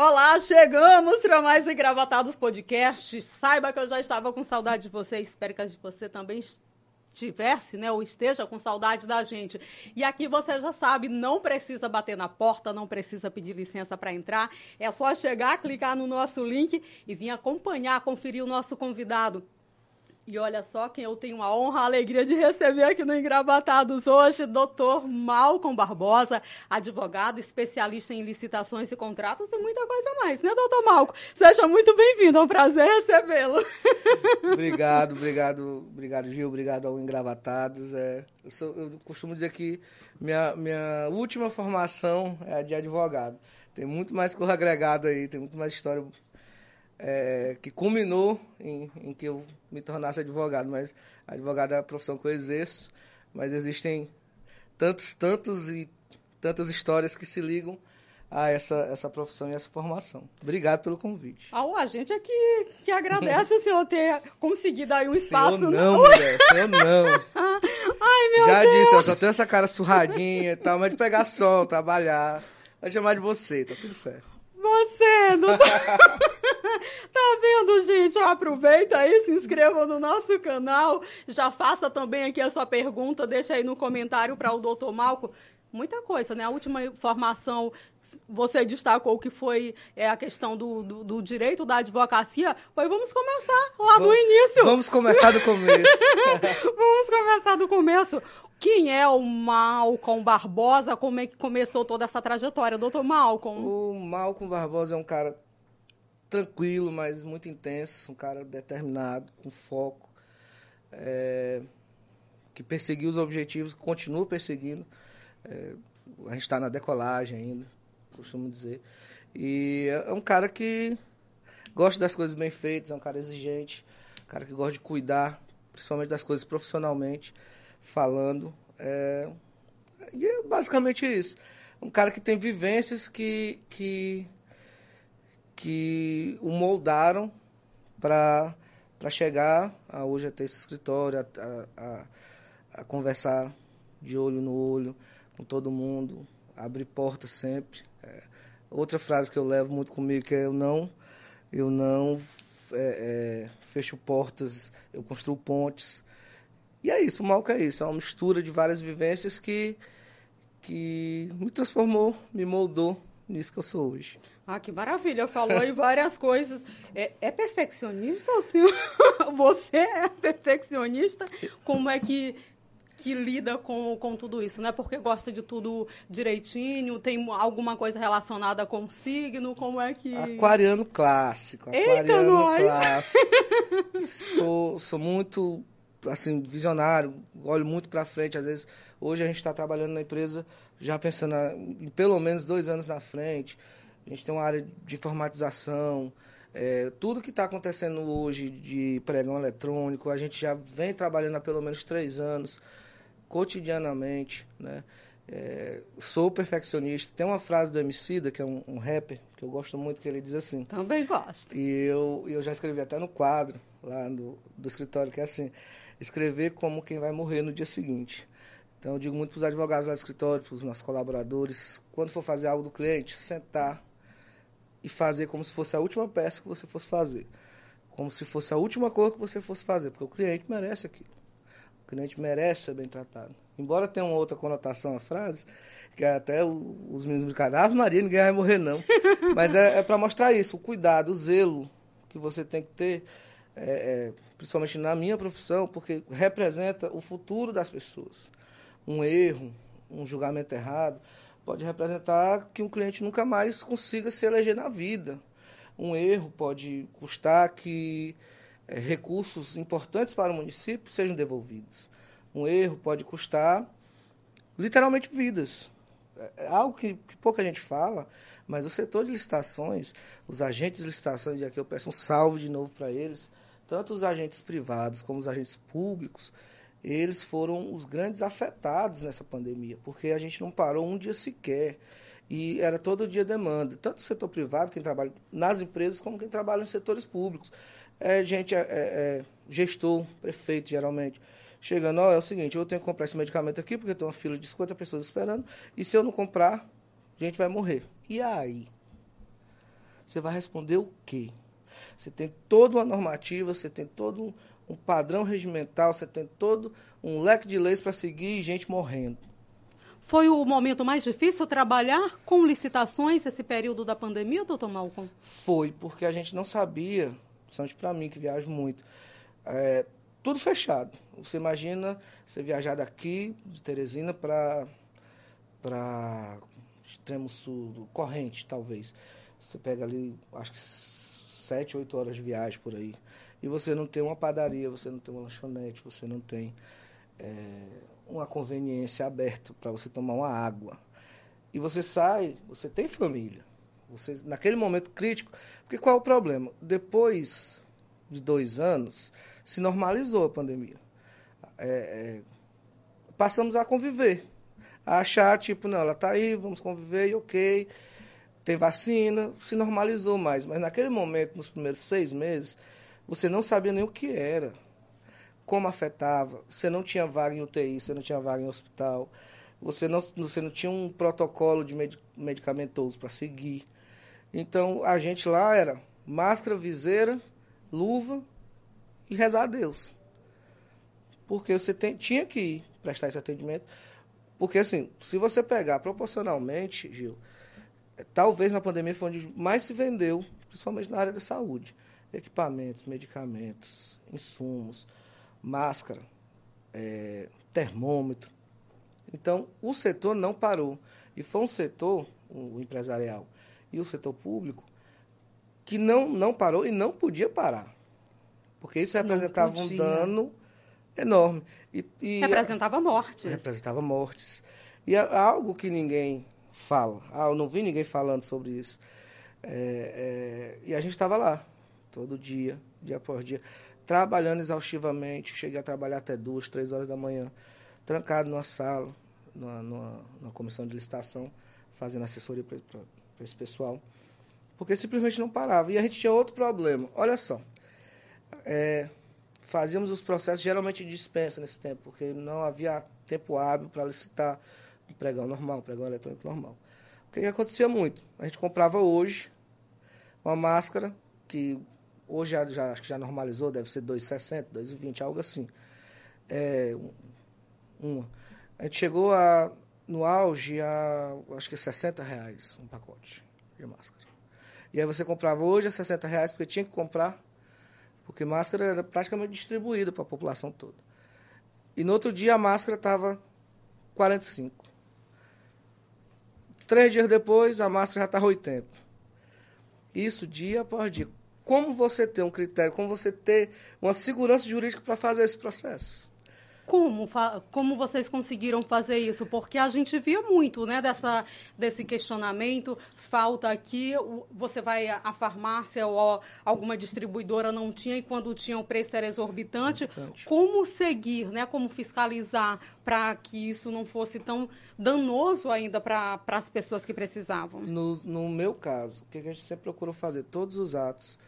Olá, chegamos para mais Engravatados Podcast. Saiba que eu já estava com saudade de você, espero que você também tivesse, né, ou esteja com saudade da gente. E aqui você já sabe, não precisa bater na porta, não precisa pedir licença para entrar, é só chegar, clicar no nosso link e vir acompanhar, conferir o nosso convidado. E olha só quem eu tenho a honra, a alegria de receber aqui no Engravatados hoje, doutor Malcolm Barbosa, advogado, especialista em licitações e contratos e muita coisa mais, né, doutor Malcolm? Seja muito bem-vindo, é um prazer recebê-lo. Obrigado, obrigado, obrigado, Gil, obrigado ao Engravatados. É, eu, sou, eu costumo dizer que minha, minha última formação é a de advogado. Tem muito mais cor agregado aí, tem muito mais história é, que culminou em, em, que eu me tornasse advogado. Mas advogado é a profissão que eu exerço, mas existem tantos, tantos e tantas histórias que se ligam a essa, essa profissão e essa formação. Obrigado pelo convite. Ah, a gente é que, que agradece o senhor ter conseguido aí um espaço. Senhor não, no... mulher, senhor não. Ai, meu Já Deus. disse, eu só tenho essa cara surradinha e tal, mas de pegar sol, trabalhar. Vai chamar de você, tá tudo certo. Você não tá... tá vendo, gente? Aproveita aí, se inscreva no nosso canal. Já faça também aqui a sua pergunta, deixa aí no comentário para o doutor Malco. Muita coisa, né? A última informação, você destacou que foi é, a questão do, do, do, direito da advocacia. Pois vamos começar lá do início. Vamos começar do começo. vamos começar do começo. Quem é o Malcolm Barbosa? Como é que começou toda essa trajetória, doutor Malcolm? O Malcolm Barbosa é um cara tranquilo, mas muito intenso, um cara determinado, com foco, é, que perseguiu os objetivos, continua perseguindo. É, a gente está na decolagem ainda, costumo dizer. E é um cara que gosta das coisas bem feitas, é um cara exigente, um cara que gosta de cuidar, principalmente das coisas profissionalmente, falando. É, e é basicamente isso. Um cara que tem vivências que, que, que o moldaram para chegar a hoje a ter esse escritório, a, a, a conversar de olho no olho, com todo mundo, abrir portas sempre. É, outra frase que eu levo muito comigo que é eu não, eu não é, é, fecho portas, eu construo pontes. E é isso, o Malco é isso, é uma mistura de várias vivências que, que me transformou, me moldou nisso que eu sou hoje. Ah, que maravilha, falou em várias coisas. É, é perfeccionista, senhor? Você é perfeccionista? Como é que que lida com, com tudo isso, né? Porque gosta de tudo direitinho, tem alguma coisa relacionada com signo, como é que... Aquariano clássico, Eita, aquariano nós. clássico. sou, sou muito, assim, visionário, olho muito para frente, às vezes, hoje a gente está trabalhando na empresa já pensando em pelo menos dois anos na frente, a gente tem uma área de informatização, é, tudo que está acontecendo hoje de pregão eletrônico, a gente já vem trabalhando há pelo menos três anos cotidianamente, né? É, sou perfeccionista. Tem uma frase do Emicida, que é um, um, rapper, que eu gosto muito, que ele diz assim. Também gosto. E eu, eu já escrevi até no quadro, lá do, do escritório, que é assim, escrever como quem vai morrer no dia seguinte. Então eu digo muito para os advogados lá do escritório, para os nossos colaboradores, quando for fazer algo do cliente, sentar e fazer como se fosse a última peça que você fosse fazer. Como se fosse a última cor que você fosse fazer, porque o cliente merece aquilo. O cliente merece ser bem tratado. Embora tenha uma outra conotação a frase, que é até os meninos brincaram, Ave Maria, ninguém vai morrer não. Mas é, é para mostrar isso, o cuidado, o zelo que você tem que ter, é, é, principalmente na minha profissão, porque representa o futuro das pessoas. Um erro, um julgamento errado, pode representar que um cliente nunca mais consiga se eleger na vida. Um erro pode custar que é, recursos importantes para o município sejam devolvidos. Um erro pode custar literalmente vidas. É, é algo que, que, pouca gente fala, mas o setor de licitações, os agentes de licitações, e aqui eu peço um salve de novo para eles, tanto os agentes privados como os agentes públicos, eles foram os grandes afetados nessa pandemia, porque a gente não parou um dia sequer. E era todo dia demanda, tanto o setor privado, quem trabalha nas empresas, como quem trabalha nos setores públicos é gente, é, é, gestor, prefeito, geralmente. Chegando, ó, é o seguinte, eu tenho que comprar esse medicamento aqui, porque tem uma fila de 50 pessoas esperando, e se eu não comprar, a gente vai morrer. E aí? Você vai responder o quê? Você tem toda uma normativa, você tem todo um, um padrão regimental, você tem todo um leque de leis para seguir e gente morrendo. Foi o momento mais difícil trabalhar com licitações esse período da pandemia, doutor Malcolm? Foi, porque a gente não sabia, principalmente para mim que viajo muito, é, tudo fechado. Você imagina você viajar daqui, de Teresina, para para extremo sul, corrente, talvez. Você pega ali, acho que sete, oito horas de viagem por aí. E você não tem uma padaria, você não tem uma lanchonete, você não tem é, uma conveniência aberta para você tomar uma água. E você sai, você tem família. Naquele momento crítico, porque qual é o problema? Depois de dois anos, se normalizou a pandemia. É, é, passamos a conviver. A achar, tipo, não, ela está aí, vamos conviver, ok. Tem vacina, se normalizou mais. Mas naquele momento, nos primeiros seis meses, você não sabia nem o que era como afetava. Você não tinha vaga em UTI, você não tinha vaga em hospital, você não, você não tinha um protocolo de medicamentoso para seguir. Então, a gente lá era máscara, viseira, luva e rezar a Deus. Porque você tem, tinha que prestar esse atendimento. Porque, assim, se você pegar proporcionalmente, Gil, é, talvez na pandemia foi onde mais se vendeu, principalmente na área da saúde. Equipamentos, medicamentos, insumos máscara, é, termômetro. Então, o setor não parou. E foi um setor, o empresarial e o setor público, que não, não parou e não podia parar. Porque isso representava um dano enorme. E, e representava mortes. Representava mortes. E é algo que ninguém fala. Ah, eu não vi ninguém falando sobre isso. É, é, e a gente estava lá, todo dia, dia após dia trabalhando exaustivamente. Cheguei a trabalhar até duas, três horas da manhã, trancado numa sala, numa, numa, numa comissão de licitação, fazendo assessoria esse pessoal. Porque simplesmente não parava. E a gente tinha outro problema. Olha só. É, fazíamos os processos geralmente de dispensa nesse tempo, porque não havia tempo hábil para licitar um pregão normal, um pregão eletrônico normal. O que, que acontecia muito? A gente comprava hoje uma máscara que Hoje já, já, acho que já normalizou, deve ser 2,60, 2,20, algo assim. É, uma. A gente chegou a, no auge a, acho que 60 reais um pacote de máscara. E aí você comprava hoje a 60 reais, porque tinha que comprar, porque máscara era praticamente distribuída para a população toda. E no outro dia a máscara estava 45. Três dias depois, a máscara já estava 80. Isso dia após dia como você ter um critério, como você ter uma segurança jurídica para fazer esse processo. Como, como vocês conseguiram fazer isso? Porque a gente via muito né, dessa, desse questionamento, falta aqui, você vai à farmácia ou alguma distribuidora não tinha e quando tinha o preço era exorbitante. exorbitante. Como seguir, né, como fiscalizar para que isso não fosse tão danoso ainda para as pessoas que precisavam? No, no meu caso, o que a gente sempre procurou fazer? Todos os atos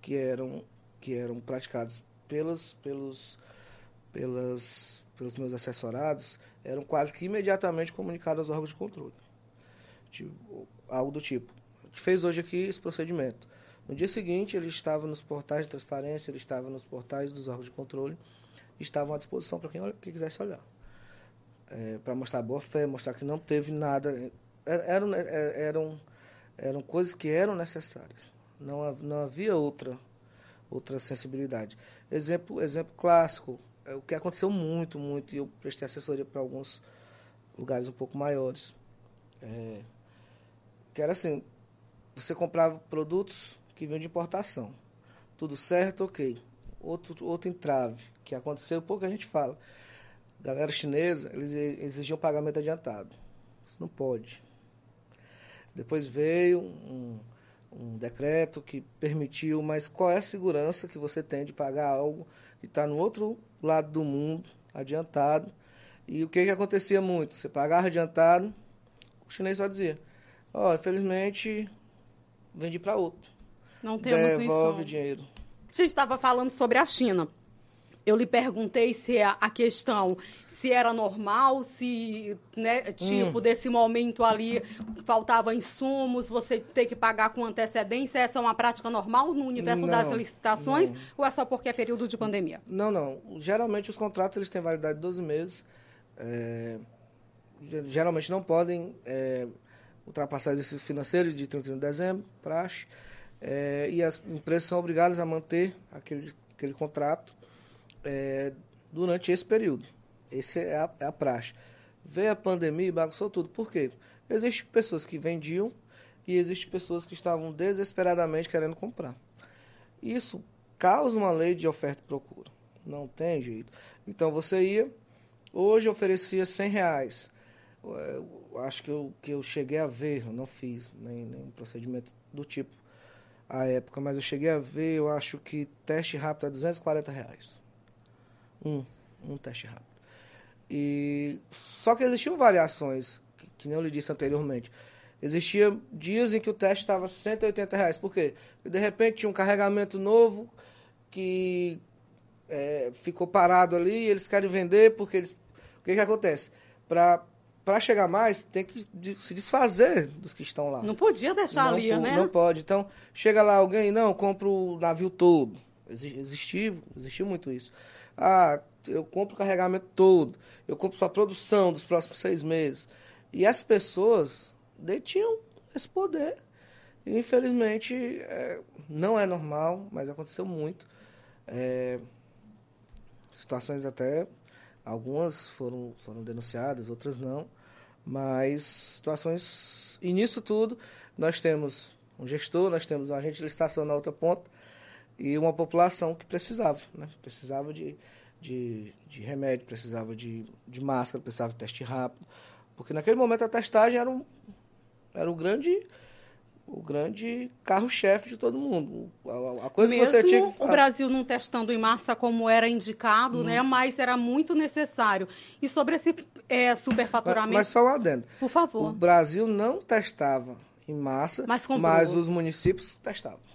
que eram, que eram praticados pelos, pelos, pelas, pelos meus assessorados eram quase que imediatamente comunicados aos órgãos de controle. Tipo, algo do tipo, a gente fez hoje aqui esse procedimento. No dia seguinte, ele estava nos portais de transparência, ele estava nos portais dos órgãos de controle, estavam à disposição para quem, quem quisesse olhar. É, para mostrar boa fé, mostrar que não teve nada. É, eram, é, eram, eram coisas que eram necessárias. Não, não havia outra, outra sensibilidade. Exemplo, exemplo clássico, é o que aconteceu muito, muito, e eu prestei assessoria para alguns lugares um pouco maiores. É, que era assim, você comprava produtos que vinham de importação. Tudo certo, ok. Outro, outro entrave, que aconteceu, pouco a gente fala. Galera chinesa, eles exigiam pagamento adiantado. Isso não pode. Depois veio um, um decreto que permitiu, mas qual é a segurança que você tem de pagar algo que está no outro lado do mundo, adiantado? E o que, que acontecia muito? Você pagava adiantado, o chinês só dizia, ó, oh, infelizmente, vendi para outro. Não temos Devolve dinheiro. A gente estava falando sobre a China. Eu lhe perguntei se a, a questão se era normal, se, né, tipo, hum. desse momento ali faltava insumos, você ter que pagar com antecedência, essa é uma prática normal no universo não, das licitações não. ou é só porque é período de pandemia? Não, não. Geralmente os contratos eles têm validade de 12 meses. É, geralmente não podem é, ultrapassar exercícios financeiros de 31 de dezembro, praxe, é, e as empresas são obrigadas a manter aquele, aquele contrato é, durante esse período. Essa é a, é a praxe. Veio a pandemia e bagunçou tudo. Por quê? Existem pessoas que vendiam e existem pessoas que estavam desesperadamente querendo comprar. Isso causa uma lei de oferta e procura. Não tem jeito. Então você ia, hoje oferecia 100 reais. Eu acho que eu, que eu cheguei a ver, não fiz nem, nem procedimento do tipo à época, mas eu cheguei a ver, eu acho que teste rápido é 240 reais. Um, um teste rápido. E só que existiam variações, que, que nem eu lhe disse anteriormente. Existia dias em que o teste estava 180 reais. Por quê? Porque de repente tinha um carregamento novo que é, ficou parado ali e eles querem vender porque eles. O que, que acontece? Para para chegar mais, tem que se desfazer dos que estão lá. Não podia deixar não, ali, né? Não pode. Então, chega lá alguém, não, compra o navio todo. Existiu, existiu muito isso. Ah, eu compro o carregamento todo, eu compro sua produção dos próximos seis meses. E as pessoas detinham esse poder. E, infelizmente, é, não é normal, mas aconteceu muito. É, situações até, algumas foram, foram denunciadas, outras não. Mas situações. E nisso tudo, nós temos um gestor, nós temos um agente de licitação na outra ponta, e uma população que precisava, né? Precisava de, de, de remédio, precisava de, de máscara, precisava de teste rápido. Porque naquele momento a testagem era, um, era o grande o grande carro-chefe de todo mundo. A, a coisa Mesmo que você tinha que o Brasil não testando em massa como era indicado, hum. né? Mas era muito necessário. E sobre esse é, superfaturamento... Mas, mas só um adendo. Por favor. O Brasil não testava em massa, mas, mas os municípios testavam.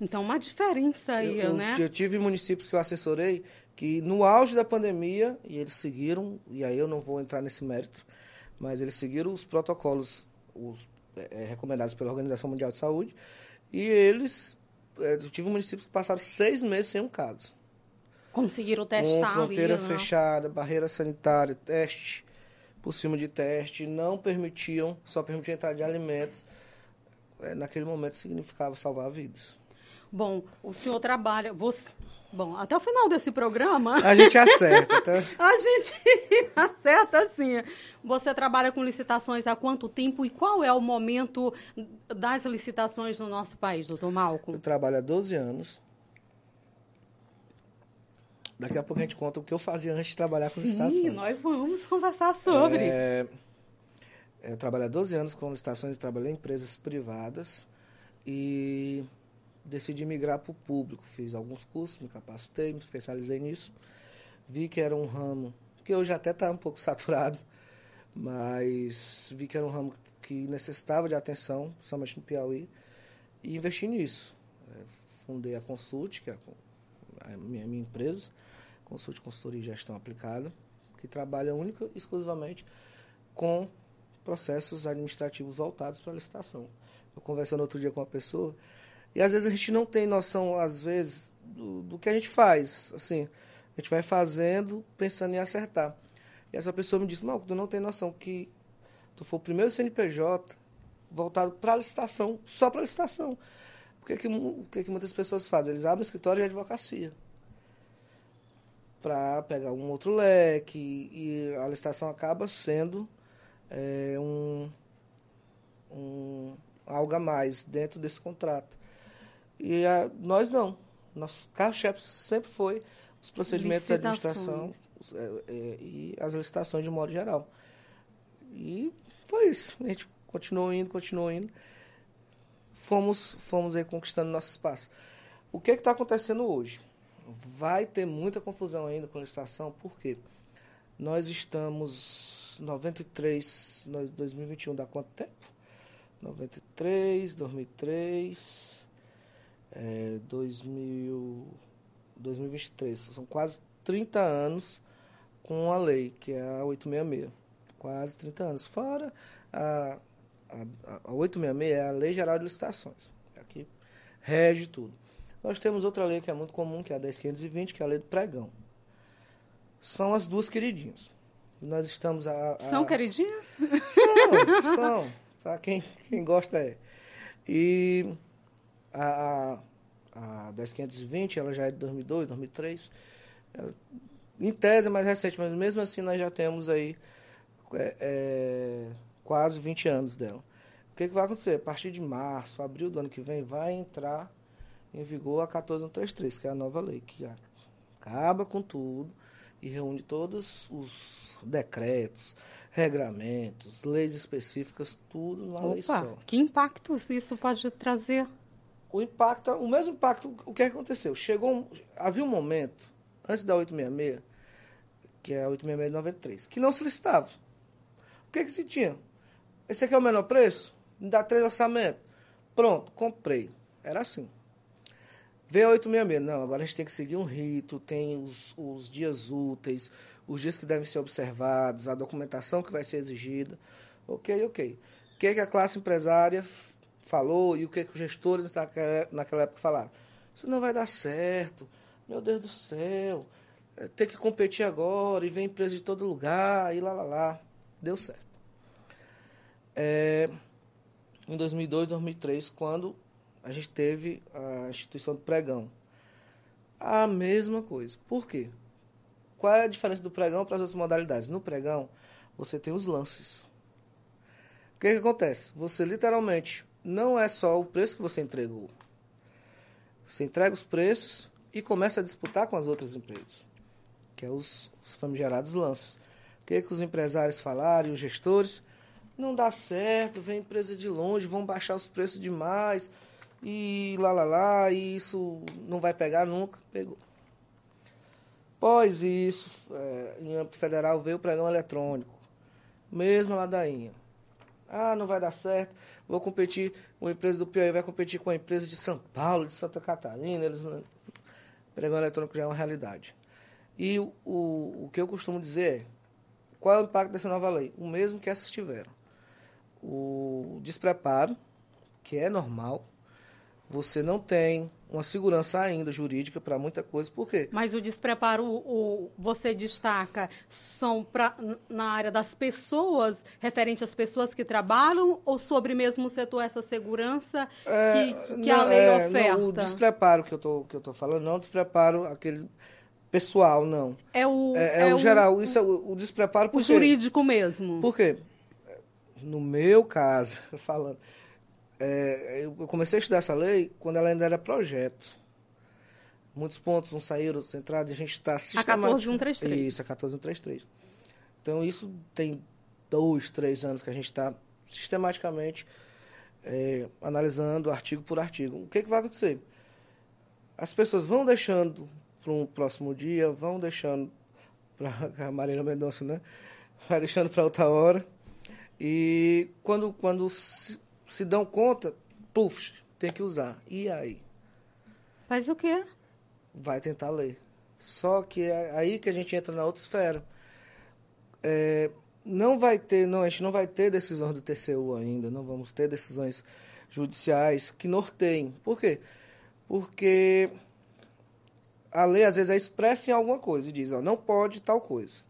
Então, uma diferença aí, eu, né? Eu tive municípios que eu assessorei que no auge da pandemia, e eles seguiram, e aí eu não vou entrar nesse mérito, mas eles seguiram os protocolos os, é, recomendados pela Organização Mundial de Saúde, e eles, é, eu tive municípios que passaram seis meses sem um caso. Conseguiram testar Com fronteira ali, né? fechada, barreira sanitária, teste por cima de teste, não permitiam, só permitiam entrar de alimentos. É, naquele momento significava salvar vidas. Bom, o senhor trabalha. Você, bom, até o final desse programa. A gente acerta, tá? a gente acerta sim. Você trabalha com licitações há quanto tempo e qual é o momento das licitações no nosso país, doutor Malcolm? Eu trabalho há 12 anos. Daqui a pouco a gente conta o que eu fazia antes de trabalhar com Sim, licitações. Sim, nós vamos conversar sobre. É, eu trabalho há 12 anos com licitações, trabalhei em empresas privadas e decidi migrar para o público. Fiz alguns cursos, me capacitei, me especializei nisso. Vi que era um ramo que hoje até está um pouco saturado, mas vi que era um ramo que necessitava de atenção, principalmente no Piauí, e investi nisso. É, fundei a Consult, que é a minha, minha empresa, Consult Consultoria e Gestão Aplicada, que trabalha única e exclusivamente com processos administrativos voltados para a licitação. Eu conversando outro dia com uma pessoa, e às vezes a gente não tem noção, às vezes, do, do que a gente faz. Assim, a gente vai fazendo pensando em acertar. E essa pessoa me disse, não, tu não tem noção que tu foi o primeiro CNPJ voltado para a licitação, só para a licitação. O que, que, o que, que muitas pessoas fazem? Eles abrem escritório de advocacia para pegar um outro leque e a licitação acaba sendo é, um, um algo a mais dentro desse contrato. E a, nós não. Nosso carro-chefe sempre foi os procedimentos de administração é, é, e as licitações de modo geral. E foi isso. A gente continuou indo, continuou indo. Fomos, fomos aí conquistando nosso espaço. O que é está acontecendo hoje? Vai ter muita confusão ainda com a licitação, por quê? Nós estamos 93, 2021 dá quanto tempo? 93, 2003, é, 2000, 2023. São quase 30 anos com a lei, que é a 866. Quase 30 anos. Fora a, a, a 866 é a Lei Geral de Licitações. Aqui rege tudo. Nós temos outra lei que é muito comum, que é a 10520, que é a lei do pregão. São as duas queridinhas. Nós estamos a, a... São queridinhas? São, são. Para quem, quem gosta é. E a, a, a 10520, ela já é de 2002, 2003. Em tese é mais recente, mas mesmo assim nós já temos aí é, é, quase 20 anos dela. O que, que vai acontecer? A partir de março, abril do ano que vem, vai entrar em vigor a 14133, que é a nova lei, que acaba com tudo e reúne todos os decretos, regramentos, leis específicas, tudo numa Opa, lei só. Que impactos isso pode trazer? O impacto, o mesmo impacto, o que aconteceu? Chegou, havia um momento, antes da 866, que é a 866 de 93, que não se licitava. O que, que se tinha? Esse aqui é o menor preço? Me dá três orçamentos. Pronto, comprei. Era assim. Veio a 866. Não, agora a gente tem que seguir um rito, tem os, os dias úteis, os dias que devem ser observados, a documentação que vai ser exigida. Ok, ok. O que, é que a classe empresária falou e o que, é que os gestores naquela, naquela época falaram? Isso não vai dar certo. Meu Deus do céu. É, ter que competir agora e vem empresa de todo lugar e lá, lá, lá. Deu certo. É, em 2002, 2003, quando a gente teve a instituição do pregão. A mesma coisa. Por quê? Qual é a diferença do pregão para as outras modalidades? No pregão, você tem os lances. O que, que acontece? Você literalmente não é só o preço que você entregou. Você entrega os preços e começa a disputar com as outras empresas, que é os, os famigerados lances. O que, que os empresários falaram os gestores? Não dá certo, vem empresa de longe, vão baixar os preços demais e lá lá lá, e isso não vai pegar nunca. Pegou. Após isso, é, em âmbito federal, veio o pregão eletrônico. Mesma ladainha. Ah, não vai dar certo. Vou competir, uma empresa do Piauí vai competir com a empresa de São Paulo, de Santa Catarina. Eles, o pregão eletrônico já é uma realidade. E o, o que eu costumo dizer é, qual é o impacto dessa nova lei? O mesmo que essas tiveram. O despreparo, que é normal, você não tem uma segurança ainda jurídica para muita coisa. Por quê? Mas o despreparo, o, você destaca, são pra, na área das pessoas, referente às pessoas que trabalham, ou sobre mesmo o setor essa segurança é, que, que não, a lei é, oferta? Não, o despreparo que eu tô, que eu tô falando, não o despreparo aquele pessoal, não. É o, é, é, é o geral, isso é o, o despreparo por O quê? jurídico mesmo. Por quê? No meu caso, falando é, eu comecei a estudar essa lei quando ela ainda era projeto. Muitos pontos não saíram, entrados, e a gente está sistematicamente... A 14133. Isso, a 14133. Então, isso tem dois, três anos que a gente está sistematicamente é, analisando artigo por artigo. O que, que vai acontecer? As pessoas vão deixando para um próximo dia, vão deixando para a Marina Mendonça, né? Vai deixando para outra hora. E quando, quando se dão conta, puf, tem que usar. E aí? Faz o quê? Vai tentar ler. Só que é aí que a gente entra na outra esfera. É, não vai ter, não, a gente não vai ter decisões do TCU ainda, não vamos ter decisões judiciais que norteiem. Por quê? Porque a lei às vezes é expressa em alguma coisa e diz, ó, não pode tal coisa.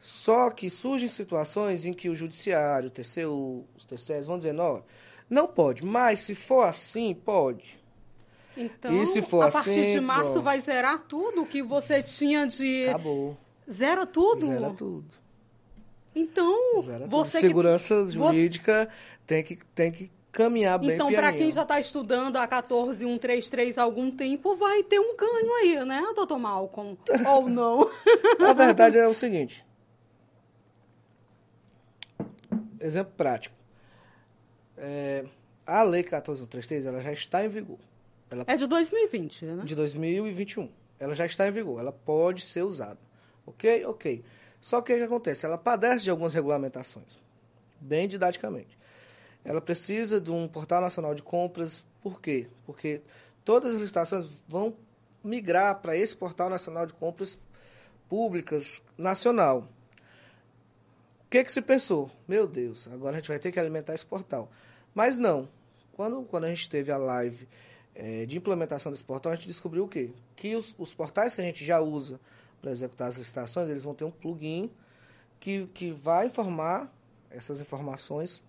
Só que surgem situações em que o judiciário, o TCU, os TCS vão dizer, não, não pode, mas se for assim, pode. Então, e se for a partir assim, de março vai zerar tudo que você tinha de... Acabou. Zera tudo? Zera tudo. Então, Zera você tudo. Segurança que... jurídica tem que, tem que caminhar bem Então, para quem já está estudando a 14133 há algum tempo, vai ter um ganho aí, né, doutor Malcolm? Ou não? a verdade é o seguinte, exemplo prático. É, a Lei 1433 ela já está em vigor. Ela, é de 2020, né? De 2021. Ela já está em vigor. Ela pode ser usada. Ok? Ok. Só que o que acontece? Ela padece de algumas regulamentações. Bem didaticamente. Ela precisa de um portal nacional de compras. Por quê? Porque todas as licitações vão migrar para esse portal nacional de compras públicas nacional. Que, que se pensou? Meu Deus, agora a gente vai ter que alimentar esse portal. Mas não. Quando, quando a gente teve a live é, de implementação desse portal, a gente descobriu o quê? Que os, os portais que a gente já usa para executar as licitações, eles vão ter um plugin que, que vai informar essas informações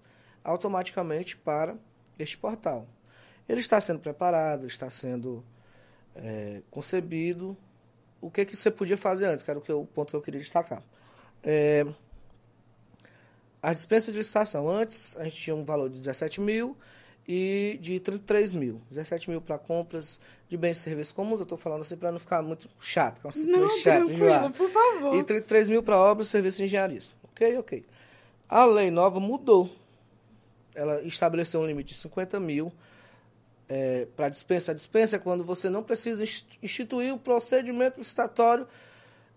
automaticamente para este portal. Ele está sendo preparado, está sendo é, concebido. O que, que você podia fazer antes, que era o, que, o ponto que eu queria destacar. É, a dispensa de licitação. Antes, a gente tinha um valor de 17 mil e de 33 mil. 17 mil para compras de bens e serviços comuns. Eu estou falando assim para não ficar muito chato, que é um não, chato, por favor. E 33 mil para obras e serviços de engenharia. Ok, ok. A lei nova mudou. Ela estabeleceu um limite de 50 mil é, para dispensa. A dispensa é quando você não precisa instituir o procedimento licitatório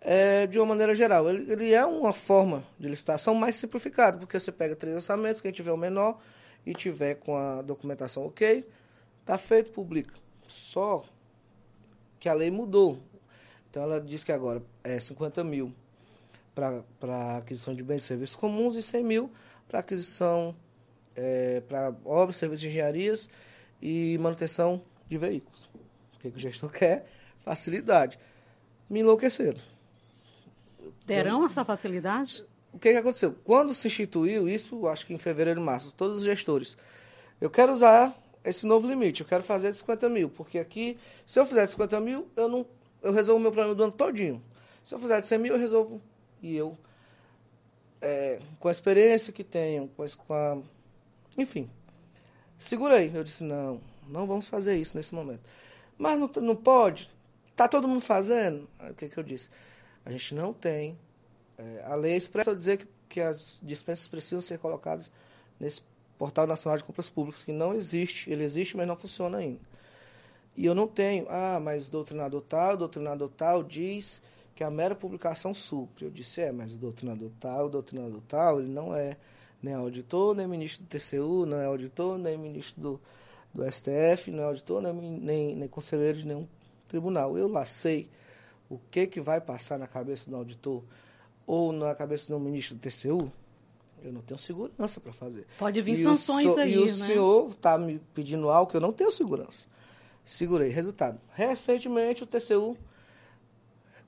é, de uma maneira geral. Ele, ele, é uma forma de licitação mais simplificada, porque você pega três orçamentos, quem tiver o menor e tiver com a documentação ok, está feito, publica. Só que a lei mudou. Então ela diz que agora é 50 mil para aquisição de bens e serviços comuns e 100 mil para aquisição é, para obras, serviços de engenharias e manutenção de veículos. O que, que o gestor quer? Facilidade. Me enlouqueceram. Terão essa facilidade? O que, que aconteceu? Quando se instituiu isso, acho que em fevereiro, março, todos os gestores, eu quero usar esse novo limite, eu quero fazer 50 mil, porque aqui, se eu fizer 50 mil, eu não eu resolvo o meu problema do ano todinho. Se eu fizer de 100 mil, eu resolvo. E eu, é, com a experiência que tenho, com a, enfim, Segurei. Eu disse, não, não vamos fazer isso nesse momento. Mas não, não pode? Está todo mundo fazendo? O que, que eu disse? A gente não tem. É, a lei expressa dizer que, que as dispensas precisam ser colocadas nesse Portal Nacional de Compras Públicas, que não existe. Ele existe, mas não funciona ainda. E eu não tenho. Ah, mas doutrinador tal, doutrinador tal diz que a mera publicação supre. Eu disse, é, mas o doutrinador tal, o doutrinador tal, ele não é nem auditor, nem ministro do TCU, não é auditor, nem ministro do, do STF, não é auditor, nem, nem, nem conselheiro de nenhum tribunal. Eu lá sei o que, que vai passar na cabeça do auditor ou na cabeça do ministro do TCU, eu não tenho segurança para fazer. Pode vir e sanções so, aí, E o né? senhor está me pedindo algo que eu não tenho segurança. Segurei. Resultado. Recentemente o TCU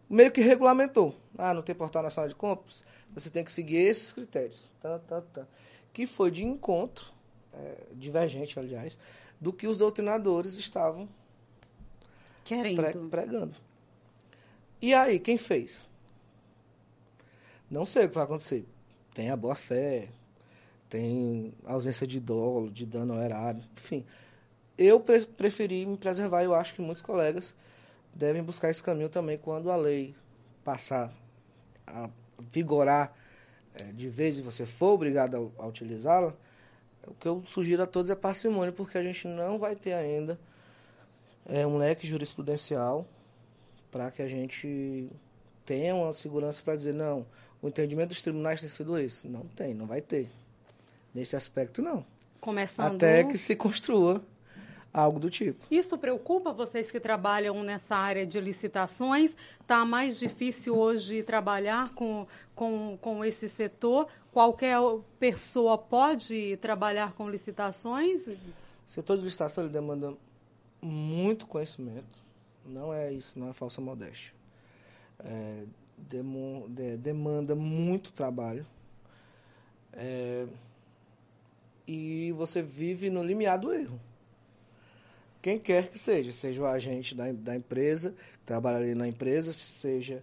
meio que regulamentou. Ah, não tem portal nacional de compras? Você tem que seguir esses critérios. Tá, tá, tá. Que foi de encontro, é, divergente, aliás, do que os doutrinadores estavam Querendo. Pre pregando. E aí, quem fez? Não sei o que vai acontecer. Tem a boa-fé, tem ausência de dolo, de dano ao erário, enfim. Eu pre preferi me preservar eu acho que muitos colegas devem buscar esse caminho também quando a lei passar a vigorar é, de vez e você for obrigado a, a utilizá-la, o que eu sugiro a todos é parcimônia, porque a gente não vai ter ainda é, um leque jurisprudencial para que a gente tenha uma segurança para dizer, não, o entendimento dos tribunais tem sido esse. Não tem, não vai ter. Nesse aspecto, não. Começando... Até que se construa algo do tipo. Isso preocupa vocês que trabalham nessa área de licitações? Está mais difícil hoje trabalhar com, com, com esse setor? Qualquer pessoa pode trabalhar com licitações? O setor de licitação ele demanda muito conhecimento. Não é isso, não é falsa modéstia. É, demo, de, demanda muito trabalho. É, e você vive no limiar do erro quem quer que seja, seja o agente da, da empresa, que trabalha ali na empresa, seja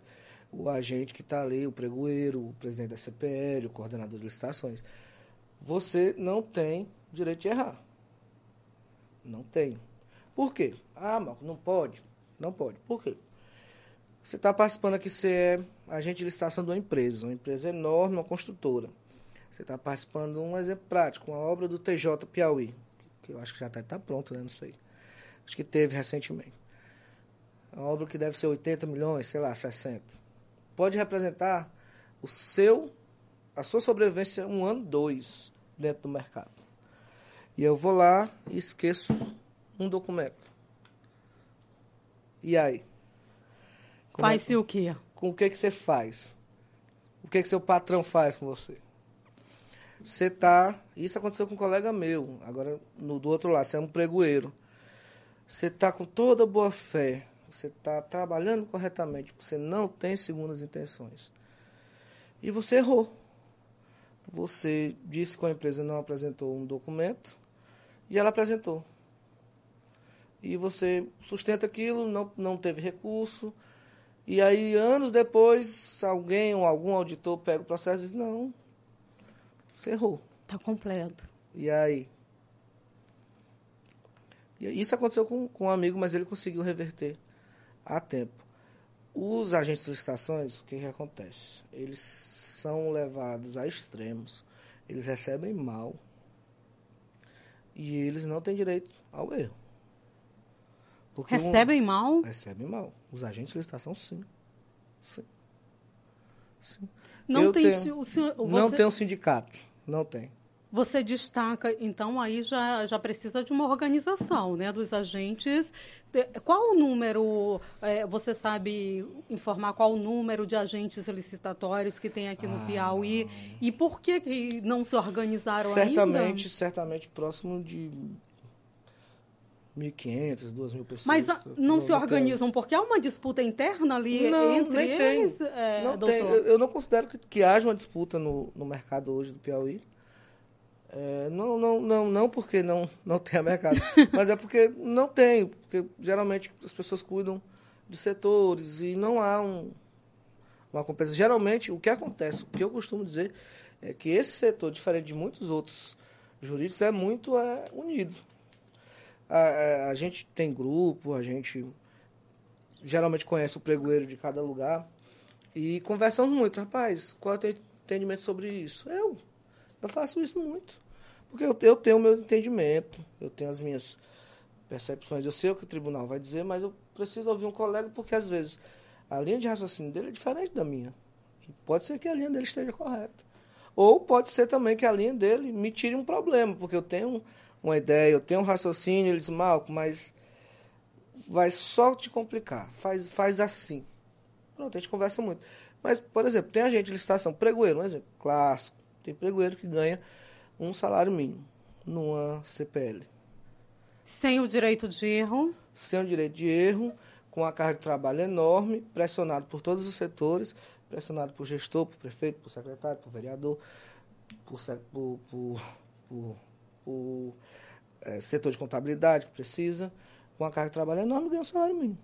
o agente que está ali, o pregoeiro, o presidente da CPL, o coordenador de licitações. Você não tem direito de errar. Não tem. Por quê? Ah, Marco, não pode. Não pode. Por quê? Você está participando aqui, você é agente de licitação de uma empresa, uma empresa enorme, uma construtora. Você está participando um exemplo prático, uma obra do TJ Piauí, que eu acho que já está tá pronto, né? Não sei. Acho que teve recentemente. Uma obra que deve ser 80 milhões, sei lá, 60. Pode representar o seu, a sua sobrevivência um ano, dois, dentro do mercado. E eu vou lá e esqueço um documento. E aí? Faz-se é, o quê? Com o que, que você faz? O que, que seu patrão faz com você? Você tá. Isso aconteceu com um colega meu. Agora, no, do outro lado, você é um pregoeiro. Você tá com toda boa fé. Você está trabalhando corretamente. Você não tem segundas intenções. E você errou. Você disse que a empresa não apresentou um documento e ela apresentou. E você sustenta aquilo, não, não teve recurso. E aí, anos depois, alguém ou algum auditor pega o processo e diz: Não, você errou. Está completo. E aí? E isso aconteceu com, com um amigo, mas ele conseguiu reverter a tempo. Os agentes de licitações, o que, que acontece? Eles são levados a extremos, eles recebem mal e eles não têm direito ao erro. Porque recebem um, mal? Recebem mal. Os agentes de licitação, sim. Sim. sim. Não tem, tenho, o senhor, você... não tem um sindicato. Não tem. Você destaca, então aí já, já precisa de uma organização né, dos agentes. Qual o número, é, você sabe informar qual o número de agentes licitatórios que tem aqui no ah, Piauí? E por que, que não se organizaram certamente, ainda? Certamente próximo de 1.500, 2.000 pessoas. Mas a, não se organizam porque há uma disputa interna ali não, entre nem eles? Tem. É, não doutor? tem. Eu, eu, não considero que, que haja uma disputa no, no mercado hoje do Piauí. É, não, não, não, não porque não, não tem mercado, mas é porque não tem, porque geralmente as pessoas cuidam de setores e não há um, uma compensação. Geralmente, o que acontece, o que eu costumo dizer, é que esse setor, diferente de muitos outros jurídicos, é muito é, unido. A, a, a gente tem grupo, a gente geralmente conhece o pregoeiro de cada lugar e conversamos muito. Rapaz, qual é o teu entendimento sobre isso? Eu, eu faço isso muito. Porque eu, eu tenho o meu entendimento, eu tenho as minhas percepções, eu sei o que o tribunal vai dizer, mas eu preciso ouvir um colega porque às vezes a linha de raciocínio dele é diferente da minha. E pode ser que a linha dele esteja correta. Ou pode ser também que a linha dele me tire um problema, porque eu tenho uma ideia, eu tenho um raciocínio, ele diz, Malco, mas vai só te complicar, faz, faz assim. Pronto, a gente conversa muito. Mas, por exemplo, tem a gente de licitação, pregoeiro, um exemplo clássico. Tem pregoeiro que ganha um salário mínimo numa CPL. Sem o direito de erro? Sem o direito de erro, com a carga de trabalho enorme, pressionado por todos os setores, pressionado por gestor, por prefeito, por secretário, por vereador, por, por, por, por, por é, setor de contabilidade que precisa, com a carga de trabalho enorme, ganha um salário mínimo.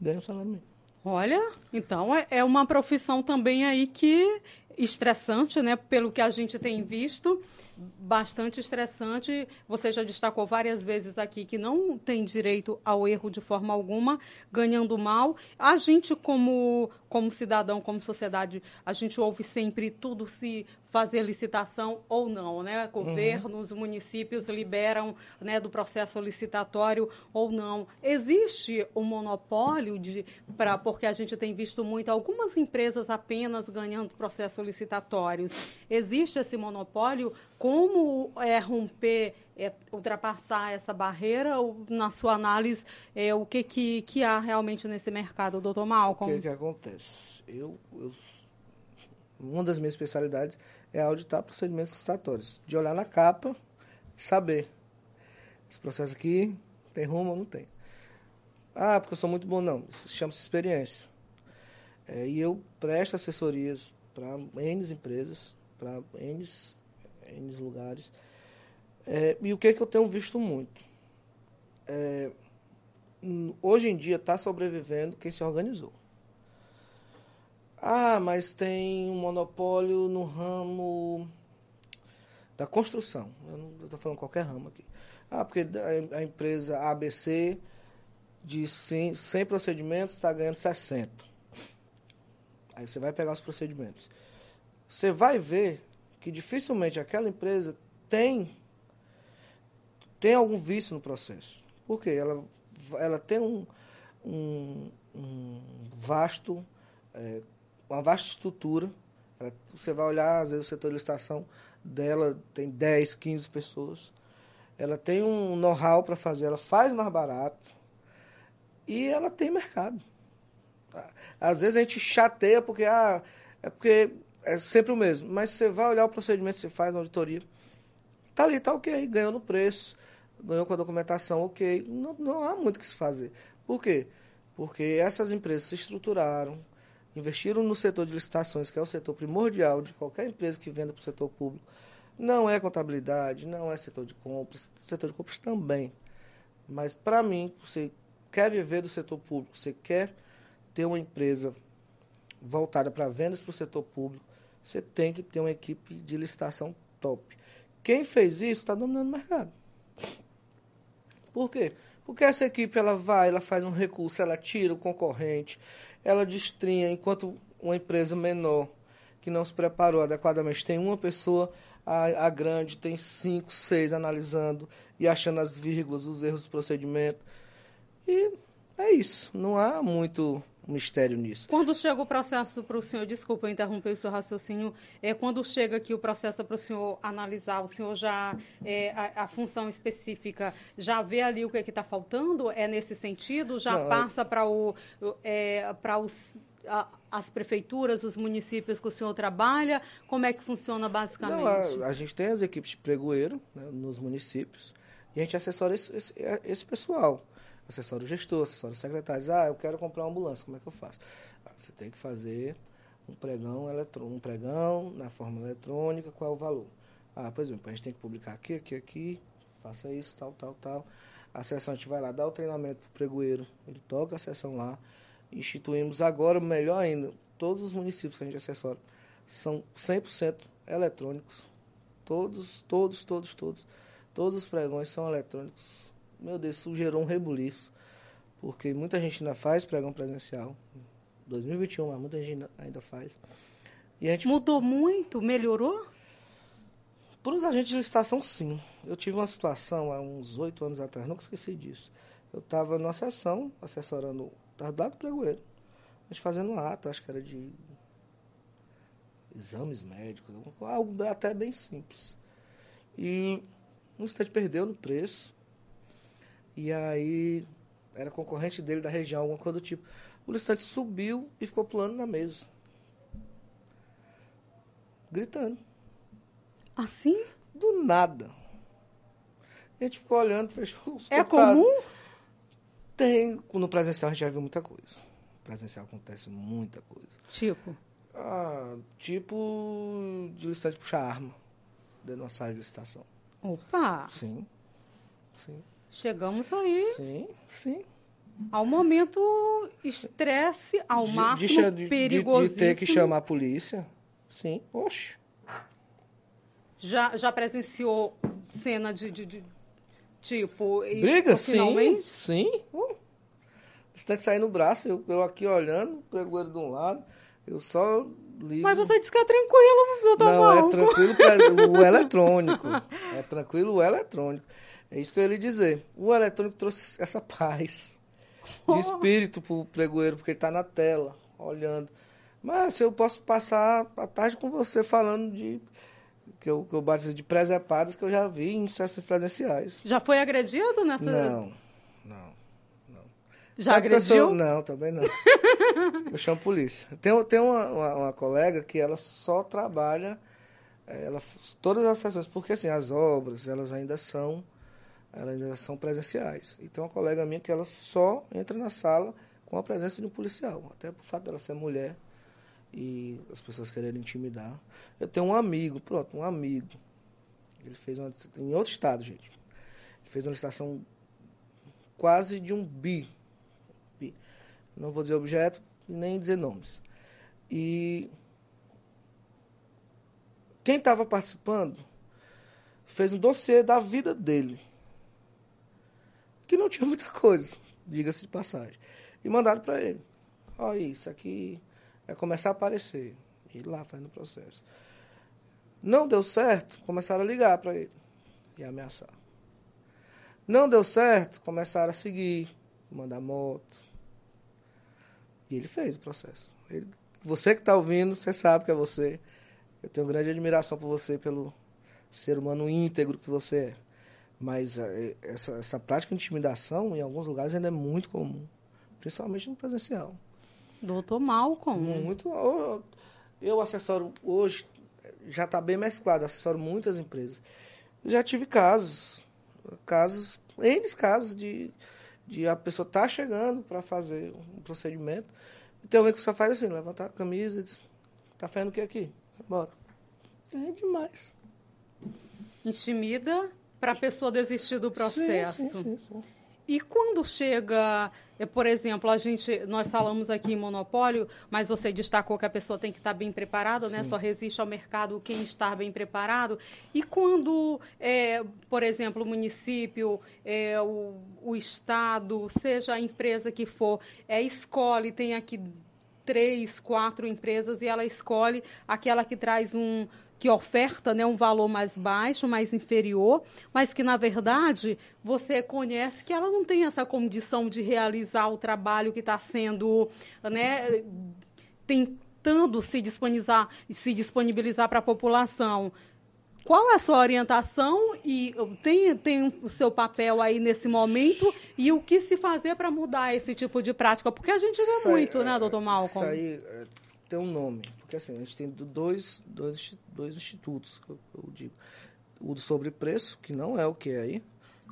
Ganha um salário mínimo. Olha, então é, é uma profissão também aí que estressante, né? Pelo que a gente tem visto bastante estressante. Você já destacou várias vezes aqui que não tem direito ao erro de forma alguma, ganhando mal. A gente, como, como cidadão, como sociedade, a gente ouve sempre tudo se fazer licitação ou não, né? Governos, uhum. municípios liberam né, do processo licitatório ou não. Existe um monopólio de para porque a gente tem visto muito algumas empresas apenas ganhando processos licitatórios. Existe esse monopólio como é, romper, é, ultrapassar essa barreira? Ou, na sua análise, é, o que, que, que há realmente nesse mercado, doutor Malcolm? O que, que acontece? Eu, eu, uma das minhas especialidades é auditar procedimentos licitatórios. De olhar na capa e saber. Esse processo aqui tem rumo ou não tem. Ah, porque eu sou muito bom. Não, chama-se experiência. É, e eu presto assessorias para N empresas, para N em lugares. É, e o que, é que eu tenho visto muito? É, hoje em dia está sobrevivendo quem se organizou. Ah, mas tem um monopólio no ramo da construção. Eu não estou falando qualquer ramo aqui. Ah, porque a, empresa ABC de 100, 100 procedimentos está ganhando 60. Aí você vai pegar os procedimentos. Você vai ver que dificilmente aquela empresa tem tem algum vício no processo. Por quê? Ela, ela tem um, um, um vasto, é, uma vasta estrutura. Ela, você vai olhar, às vezes, o setor de licitação dela tem 10, 15 pessoas. Ela tem um know-how para fazer, ela faz mais barato. E ela tem mercado. Às vezes a gente chateia porque, ah, é porque é sempre o mesmo. Mas você vai olhar o procedimento que você faz na auditoria, tá ali, tá ok, ganhou no preço, ganhou com a documentação, ok. Não, não há muito o que se fazer. Por quê? Porque essas empresas se estruturaram, investiram no setor de licitações, que é o setor primordial de qualquer empresa que venda para o setor público. Não é contabilidade, não é setor de compras, setor de compras também. Mas para mim, você quer viver do setor público, você quer ter uma empresa voltada para vendas para o setor público, você tem que ter uma equipe de licitação top. Quem fez isso está dominando o mercado. Por quê? Porque essa equipe ela vai, ela faz um recurso, ela tira o concorrente, ela destrinha, enquanto uma empresa menor que não se preparou adequadamente tem uma pessoa, a, a grande tem cinco, seis analisando e achando as vírgulas, os erros do procedimento. E é isso. Não há muito mistério nisso. Quando chega o processo para o senhor, desculpa, eu interromper o seu raciocínio, é, quando chega aqui o processo para o senhor analisar, o senhor já, é, a, a, função específica, já vê ali o que é está faltando? É nesse sentido? Já Não, passa para o, é, para os as prefeituras, os municípios que o senhor trabalha? Como é que funciona basicamente? Não, a, a, gente tem as equipes de pregoeiro né, nos municípios e a gente assessora esse, esse, esse pessoal assessora o gestor, assessora os secretários. Ah, eu quero comprar uma ambulância, como é que eu faço? Ah, você tem que fazer um pregão, um pregão na forma eletrônica, qual é o valor? Ah, por exemplo, a gente tem que publicar aqui, aqui, aqui, faça isso, tal, tal, tal. A sessão a gente vai lá dar o treinamento para o pregoeiro, ele toca a sessão lá. Instituímos agora, melhor ainda, todos os municípios que a gente assessora são 100% eletrônicos. Todos, todos, todos, todos. Todos os pregões são eletrônicos meu Deus, isso gerou um rebuliço. Porque muita gente ainda faz pregão presencial. 2021, mas muita gente ainda faz. E a gente... Mudou muito? Melhorou? Por os agentes de licitação, sim. Eu tive uma situação há uns oito anos atrás, nunca esqueci disso. Eu estava numa sessão, assessorando, estava do lado do pregoeiro, a gente fazendo um ato, acho que era de exames médicos, algo até bem simples. E um instante perdeu no preço, e aí era concorrente dele da região, alguma coisa do tipo. O licitante subiu e ficou pulando na mesa. Gritando. Assim? Do nada. A gente ficou olhando, fechou os É comum? Tem. No presencial a gente já viu muita coisa. No presencial acontece muita coisa. Tipo? Ah, tipo de licitante puxar arma dentro de uma sala de licitação. Opa! Sim. Sim. Chegamos aí. Sim, sim. Ao momento estresse, ao de, máximo de, perigosíssimo. De, de, ter que chamar a polícia. Sim, oxe. Já, já presenciou cena de, de, de tipo... Briga? E, sim, sim. Uh, você tem que sair no braço, eu, eu aqui olhando, pego ele de um lado, eu só ligo... Mas você disse que é tranquilo, doutor Não, é tranquilo o eletrônico. É tranquilo o eletrônico. É isso que eu ia lhe dizer. O eletrônico trouxe essa paz de espírito para o pregoeiro, porque ele está na tela, olhando. Mas eu posso passar a tarde com você falando de que eu, que eu de presepadas que eu já vi em sessões presenciais. Já foi agredido nessa? Não, não, não. Já Sabe agrediu? Sou... Não, também não. eu chamo polícia. Tem, tem uma, uma, uma, colega que ela só trabalha ela, todas as sessões, porque assim, as obras, elas ainda são elas ainda são presenciais. Então, uma colega minha que ela só entra na sala com a presença de um policial, até por fato dela ser mulher e as pessoas quererem intimidar. Eu tenho um amigo, pronto, um amigo. Ele fez uma, em outro estado, gente. Ele fez uma licitação quase de um bi. bi. Não vou dizer objeto nem dizer nomes. E quem estava participando fez um dossiê da vida dele que não tinha muita coisa, diga-se de passagem. E mandaram para ele. Olha isso aqui é começar a aparecer. E lá fazendo o processo. Não deu certo, começaram a ligar para ele e ameaçar. Não deu certo, começaram a seguir, mandar moto. E ele fez o processo. Ele, você que está ouvindo, você sabe que é você. Eu tenho grande admiração por você, pelo ser humano íntegro que você é. Mas é, essa, essa prática de intimidação, em alguns lugares, ainda é muito comum, principalmente no presencial. Doutor Malcolm. Muito. Eu, eu assessoro hoje, já está bem mesclado, assessoro muitas empresas. Já tive casos, casos, N casos de, de a pessoa tá chegando para fazer um procedimento. Então, o que você faz assim, levantar a camisa e diz, tá fazendo o que aqui? Bora. É demais. Intimida para a pessoa desistir do processo. Sim, sim, sim, sim. E quando chega, é, por exemplo, a gente, nós falamos aqui em monopólio, mas você destacou que a pessoa tem que estar bem preparada, né? Só resiste ao mercado quem está bem preparado. E quando, é, por exemplo, o município, é, o, o estado, seja a empresa que for, é, escolhe, tem aqui três, quatro empresas e ela escolhe aquela que traz um que oferta né, um valor mais baixo, mais inferior, mas que, na verdade, você conhece que ela não tem essa condição de realizar o trabalho que está sendo, né, tentando se disponibilizar, se disponibilizar para a população. Qual é a sua orientação e tem, tem o seu papel aí nesse momento e o que se fazer para mudar esse tipo de prática? Porque a gente vê Isso muito, aí, né, doutor Malcolm? Isso aí é, tem um nome, porque assim, a gente tem dois, dois, dois institutos, que eu, eu digo. O do sobrepreço, que não é o que é aí.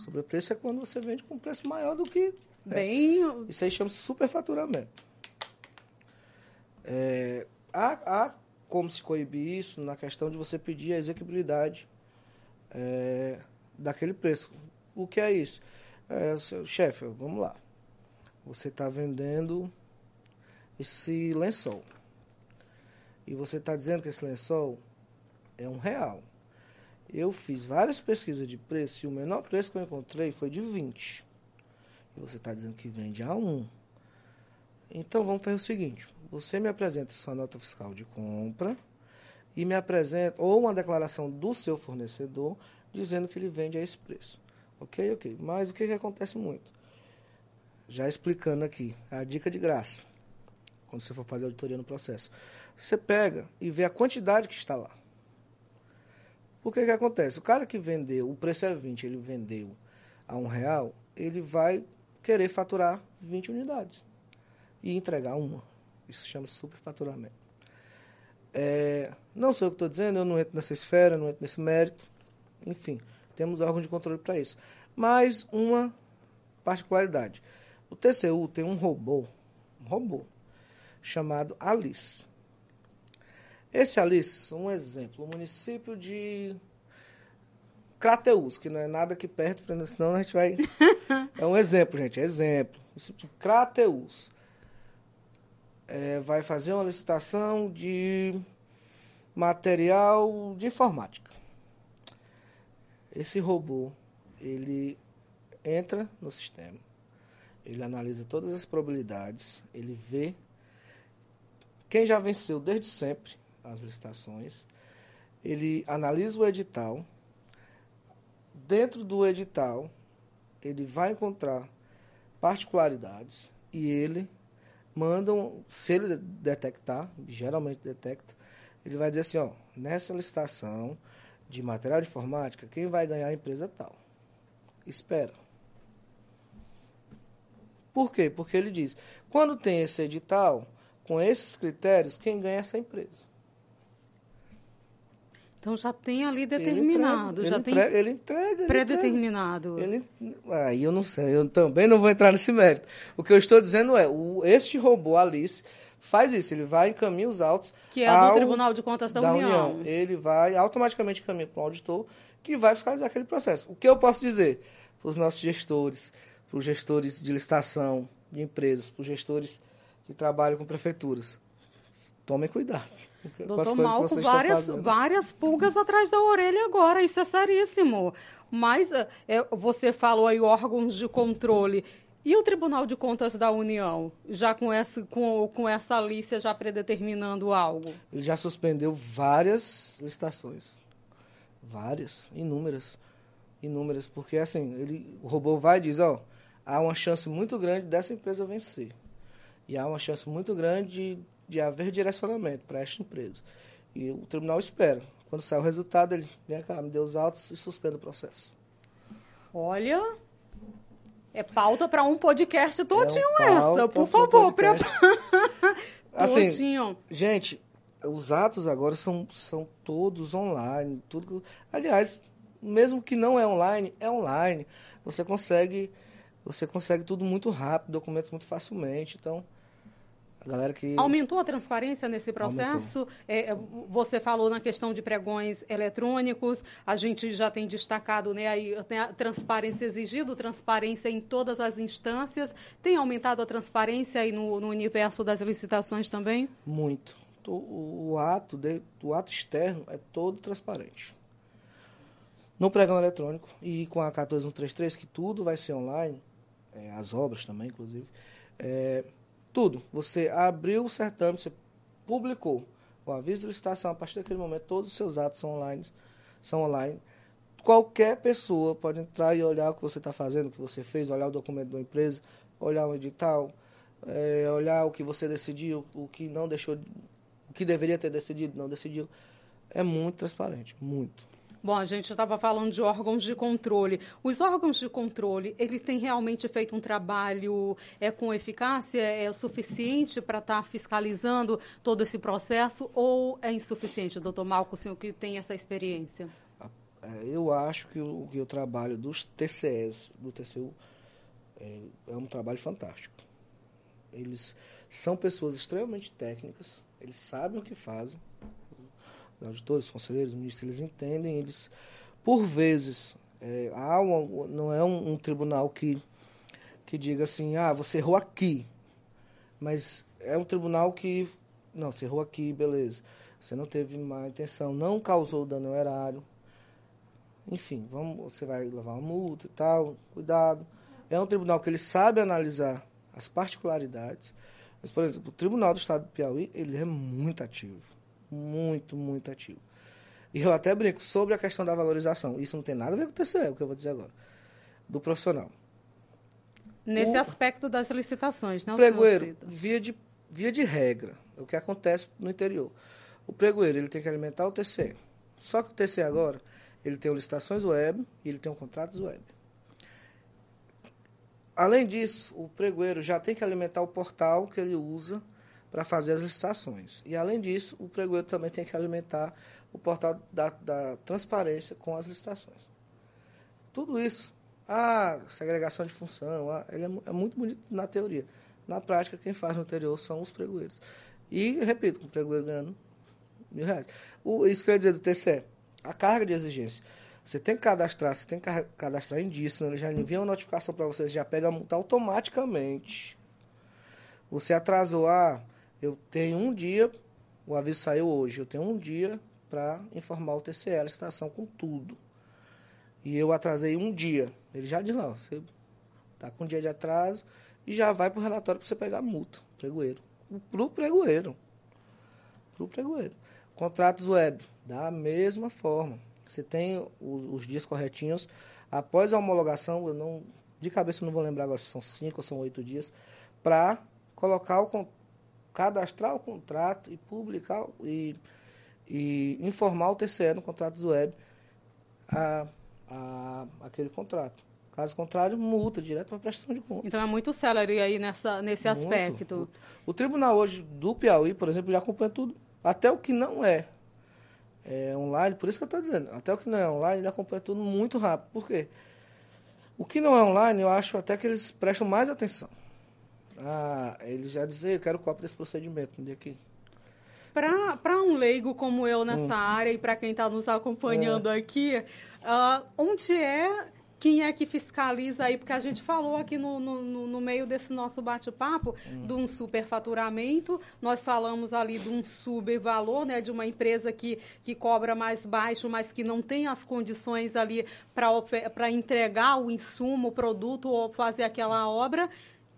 Sobrepreço é quando você vende com preço maior do que. é. Bem, Isso aí chama-se superfaturamento. É, há, há como se coibir isso na questão de você pedir a exequibilidade é, daquele preço. O que é isso? É, seu chefe, vamos lá. Você está vendendo esse lençol. E você está dizendo que esse lençol é um real. Eu fiz várias pesquisas de preço e o menor preço que eu encontrei foi de 20. E você está dizendo que vende a 1. Então vamos fazer o seguinte: você me apresenta sua nota fiscal de compra e me apresenta ou uma declaração do seu fornecedor dizendo que ele vende a esse preço. Ok, ok. Mas o que, que acontece muito? Já explicando aqui, a dica de graça, quando você for fazer auditoria no processo. Você pega e vê a quantidade que está lá. O que, que acontece? O cara que vendeu, o preço é 20, ele vendeu a um real, ele vai querer faturar 20 unidades e entregar uma. Isso chama superfaturamento. É, não sei o que estou dizendo, eu não entro nessa esfera, não entro nesse mérito. Enfim, temos órgão de controle para isso. Mas uma particularidade. O TCU tem um robô, um robô, chamado Alice. Esse Alice, um exemplo, o município de Crateus, que não é nada aqui perto, senão a gente vai. é um exemplo, gente, é exemplo. O município de Crateus é, vai fazer uma licitação de material de informática. Esse robô, ele entra no sistema, ele analisa todas as probabilidades, ele vê quem já venceu desde sempre as licitações, ele analisa o edital, dentro do edital, ele vai encontrar particularidades e ele manda, um, se ele detectar, geralmente detecta, ele vai dizer assim, ó, nessa licitação de material de informática, quem vai ganhar é a empresa tal. Espera. Por quê? Porque ele diz, quando tem esse edital, com esses critérios, quem ganha é essa empresa. Então já tem ali determinado, ele já entrega, tem ele entrega, ele pré-determinado. Ele, aí eu não sei, eu também não vou entrar nesse mérito. O que eu estou dizendo é, o, este robô Alice faz isso, ele vai encaminhar os autos Que é ao, do Tribunal de Contas da, União. Ele vai automaticamente encaminhar para o auditor que vai fiscalizar aquele processo. O que eu posso dizer para os nossos gestores, para os gestores de licitação de empresas, para os gestores que trabalham com prefeituras? Tomem cuidado. Doutor Malco, várias, várias pulgas atrás da orelha agora, isso é seríssimo. Mas é, é, você falou aí órgãos de controle. E o Tribunal de Contas da União, já com essa, com, com essa lista já predeterminando algo? Ele já suspendeu várias licitações. Várias, inúmeras. Inúmeras, porque assim, ele, o robô vai e diz, ó, há uma chance muito grande dessa empresa vencer. E há uma chance muito grande de, de haver direcionamento para esta empresa. E o tribunal espera. Quando sai o resultado, ele vem cá, me deu os autos e suspende o processo. Olha, É pauta para um podcast todinho é um essa, por favor. Prepara. assim, todinho. Gente, os atos agora são, são todos online. Tudo, aliás, mesmo que não é online, é online. Você consegue, você consegue tudo muito rápido, documentos muito facilmente. Então, a galera que aumentou a transparência nesse processo. É, é, você falou na questão de pregões eletrônicos. A gente já tem destacado, né, aí a transparência exigido, transparência em todas as instâncias. Tem aumentado a transparência aí no, no universo das licitações também? Muito o, o ato de, o ato externo é todo transparente. No pregão eletrônico e com a 14133, que tudo vai ser online, é, as obras também, inclusive, é, tudo. Você abriu o certame, você publicou o aviso de licitação, a partir daquele momento todos os seus atos são online. São online. Qualquer pessoa pode entrar e olhar o que você está fazendo, o que você fez, olhar o documento da empresa, olhar o edital, é, olhar o que você decidiu, o que não deixou que deveria ter decidido, não decidiu. É muito transparente, muito. Bom, a gente estava falando de órgãos de controle. Os órgãos de controle, ele tem realmente feito um trabalho é, com eficácia? É suficiente para estar tá fiscalizando todo esse processo ou é insuficiente, doutor Malco, o senhor que tem essa experiência? É, eu acho que o, que o trabalho dos TCEs, do TCU, é, é um trabalho fantástico. Eles são pessoas extremamente técnicas, eles sabem o que fazem. Auditores, os conselheiros, os ministros, eles entendem, eles, por vezes, é, há uma, não é um, um, tribunal que, que diga assim, ah, você errou aqui. Mas é um tribunal que, não, você errou aqui, beleza. Você não teve má intenção, não causou dano ao erário. Enfim, vamos, você vai levar uma multa e tal, cuidado. É um tribunal que ele sabe analisar as particularidades mas, por exemplo, o Tribunal do Estado do Piauí, ele é muito ativo. Muito, muito ativo. E eu até brinco sobre a questão da valorização. Isso não tem nada a ver com o TCE, o que eu vou dizer agora. Do profissional. Nesse o, aspecto das licitações, não? Pregoeiro, via de, via de regra, é o que acontece no interior. O pregoeiro, ele tem que alimentar o TCE. Só que o TCE agora, ele tem licitações web e ele tem o contratos web. Além disso, o pregoeiro já tem que alimentar o portal que ele usa para fazer as licitações. E, além disso, o pregoeiro também tem que alimentar o portal da, da transparência com as licitações. Tudo isso, a segregação de função, a, ele é, é, muito bonito na teoria. Na prática, quem faz no interior são os pregoeiros. E, repito, com o pregoeiro ganhando mil reais. O, isso que eu ia dizer do TCE, a carga de exigência. Você tem que cadastrar, você tem que cadastrar indício, né? ele já envia uma notificação para você, já pega a multa automaticamente. Você atrasou, ah, eu tenho um dia, o aviso saiu hoje, eu tenho um dia para informar o TCL, a licitação com tudo. E eu atrasei um dia. Ele já diz lá, você tá com um dia de atraso e já vai pro relatório para você pegar a multa, pregoeiro. Pro pregoeiro. Pro pregoeiro. Contratos web, da mesma forma. Você tem os, os, dias corretinhos. Após a homologação, eu não, de cabeça eu não vou lembrar agora se são cinco ou são oito dias, para colocar o cadastrar o contrato e publicar e, e informar o TCE no contrato do web a, a, aquele contrato. Caso contrário, multa direto para prestação de contas. Então é muito celery aí nessa, nesse muito. aspecto. O, o, tribunal hoje do Piauí, por exemplo, já acompanha tudo, até o que não é é, online, por isso que eu estou dizendo, até o que não é online, ele acompanha tudo muito rápido. Por quê? O que não é online, eu acho até que eles prestam mais atenção. Ah, eles já dizem, eu quero cópia desse procedimento, me aqui. Para um leigo como eu nessa hum. área e para quem está nos acompanhando é. aqui, uh, onde é quem é que fiscaliza aí? Porque a gente falou aqui no, no, no meio desse nosso bate-papo hum. de um superfaturamento, nós falamos ali de um subvalor, né, de uma empresa que, que cobra mais baixo, mas que não tem as condições ali para entregar o insumo, o produto ou fazer aquela obra.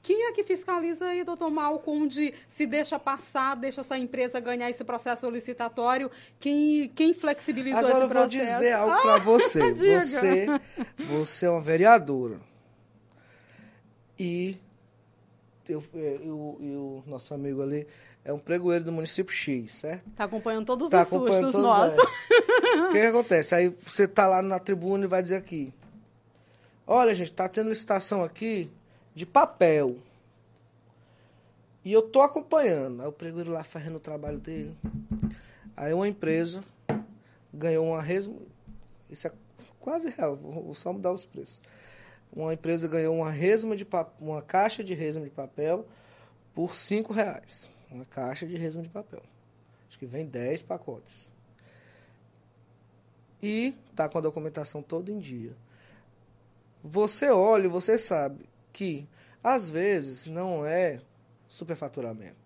Quem é que fiscaliza aí, doutor Malcolm, de se deixa passar, deixa essa empresa ganhar esse processo licitatório? Quem, quem flexibilizou Agora esse processo? Agora eu vou dizer algo ah, para você. você. Você é uma vereadora. E eu, eu, eu, nosso amigo ali é um pregoeiro do município X, certo? Está acompanhando todos tá os sustos nossos. É. O que, que acontece? Aí você está lá na tribuna e vai dizer aqui, Olha, gente, tá tendo licitação aqui de papel. E eu tô acompanhando. Aí o pregoeiro lá fazendo o trabalho dele. Aí uma empresa ganhou uma resma. Isso é quase real, vou só mudar os preços. Uma empresa ganhou uma resma de uma caixa de resma de papel por cinco reais. Uma caixa de resma de papel. Acho que vem 10 pacotes. E tá com a documentação toda em dia. Você olha, você sabe que às vezes não é superfaturamento.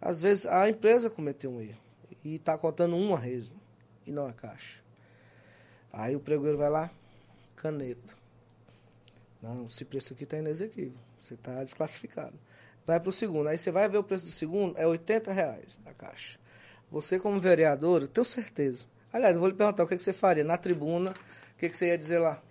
Às vezes a empresa cometeu um erro e está contando uma resma e não a caixa. Aí o pregoeiro vai lá, caneta. Não, esse preço aqui está inexequível. Você está desclassificado. Vai para o segundo. Aí você vai ver o preço do segundo, é 80 reais a caixa. Você, como vereador, eu tenho certeza. Aliás, eu vou lhe perguntar o que, que você faria na tribuna, o que, que você ia dizer lá?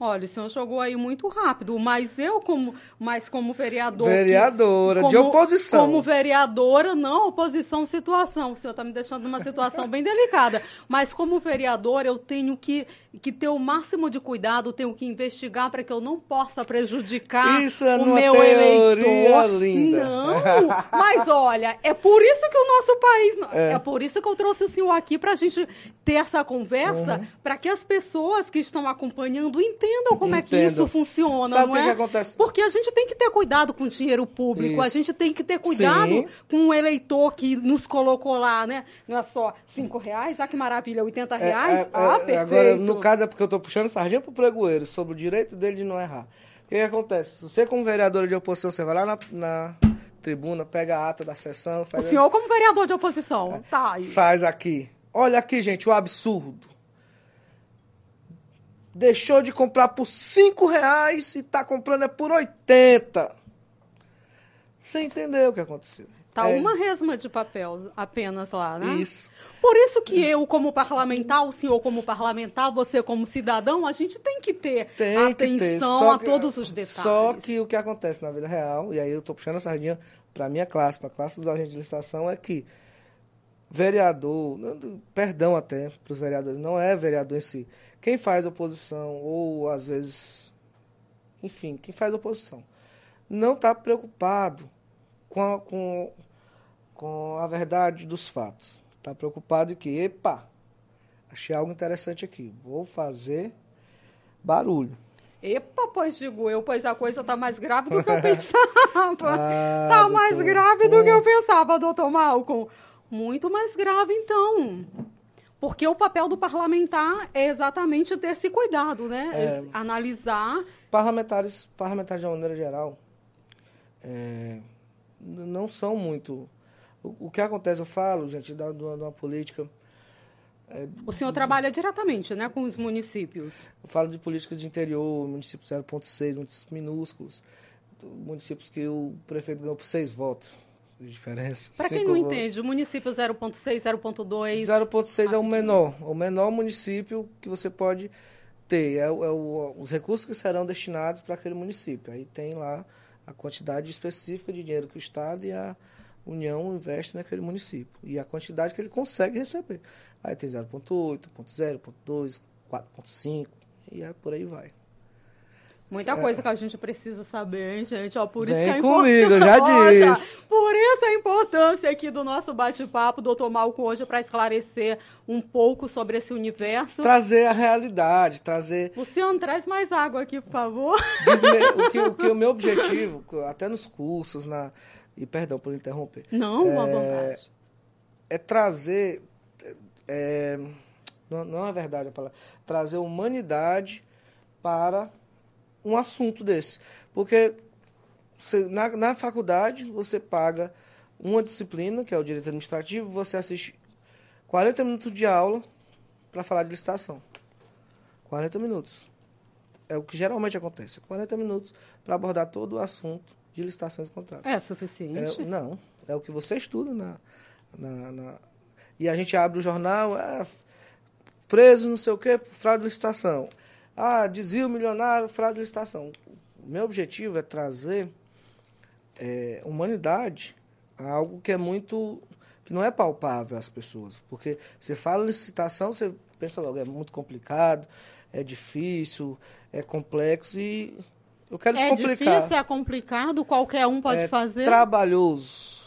Olha, o senhor jogou aí muito rápido, mas eu, como, mas como vereador. Vereadora, que, como, de oposição. Como vereadora, não oposição, situação. O senhor está me deixando numa situação bem delicada. Mas como vereador, eu tenho que, que ter o máximo de cuidado, tenho que investigar para que eu não possa prejudicar isso é o meu eleitor. Linda. Não, mas olha, é por isso que o nosso país. É, é por isso que eu trouxe o senhor aqui para a gente ter essa conversa, uhum. para que as pessoas que estão acompanhando entendam como Entendo. é que isso funciona, Sabe não que é? Que acontece? Porque a gente tem que ter cuidado com o dinheiro público, isso. a gente tem que ter cuidado Sim. com o eleitor que nos colocou lá, né? Não é só cinco reais, ah, que maravilha, 80 é, reais, é, é, ah, perfeito. Agora, no caso é porque eu estou puxando sardinha pro pregoeiro, sobre o direito dele de não errar. O que, que acontece? Você como vereador de oposição, você vai lá na, na tribuna, pega a ata da sessão... Faz o senhor como vereador de oposição, é, tá aí. Faz aqui. Olha aqui, gente, o absurdo deixou de comprar por 5 reais e está comprando é por 80. Você entendeu o que aconteceu? Tá é. uma resma de papel apenas lá, né? Isso. Por isso que eu, como parlamentar, o senhor como parlamentar, você como cidadão, a gente tem que ter tem atenção ter. a todos os detalhes. Só que o que acontece na vida real, e aí eu estou puxando a sardinha para a minha classe, para a classe dos agentes de licitação, é que vereador, perdão até para os vereadores, não é vereador em si. Quem faz oposição, ou às vezes, enfim, quem faz oposição, não está preocupado com a, com, com a verdade dos fatos. Está preocupado em que, epa, achei algo interessante aqui, vou fazer barulho. Epa, pois digo eu, pois a coisa está mais grave do que eu pensava. Está ah, mais grave do que eu pensava, doutor Malcolm. Muito mais grave, então. Porque o papel do parlamentar é exatamente ter esse cuidado, né? É, analisar. Parlamentares, parlamentares de uma maneira geral, é, não são muito. O, o, que acontece, eu falo, gente, da, de uma política. É, o senhor trabalha diretamente né, com os municípios? Eu falo de políticas de interior, municípios 0,6, municípios minúsculos, municípios que o prefeito ganhou por seis votos de diferença. Para quem não entende, o município 0.6, 0.2... 0.6 é o menor, o menor município que você pode ter. É, é o, os recursos que serão destinados para aquele município. Aí tem lá a quantidade específica de dinheiro que o Estado e a União investem naquele município. E a quantidade que ele consegue receber. Aí tem 0.8, 0.0, 0.2, 4.5 e é por aí vai. Muita coisa que a gente precisa saber, hein, gente? Ó, por Vem isso que é comigo, eu já disse. Por isso a importância aqui do nosso bate-papo, doutor Malco, hoje, para esclarecer um pouco sobre esse universo. Trazer a realidade, trazer... Luciano, traz mais água aqui, por favor. o, que, o que o meu objetivo, até nos cursos, na... e perdão por interromper. Não, é, à vontade. É trazer... É, não, não é verdade a palavra. Trazer humanidade para um assunto desse. Porque você, na, na faculdade você paga uma disciplina, que é o direito administrativo, você assiste 40 minutos de aula para falar de licitação. 40 minutos. É o que geralmente acontece. 40 minutos para abordar todo o assunto de licitações e contratos. É suficiente? É, não. É o que você estuda na, na, na, E a gente abre o jornal, é, preso não sei o quê, fraude de licitação. Ah, desvio milionário, fraude de licitação. O meu objetivo é trazer é, humanidade a algo que é muito. que não é palpável às pessoas. Porque você fala licitação, você pensa logo, é muito complicado, é difícil, é complexo e eu quero É complicar. difícil, é complicado, qualquer um pode é fazer. trabalhoso.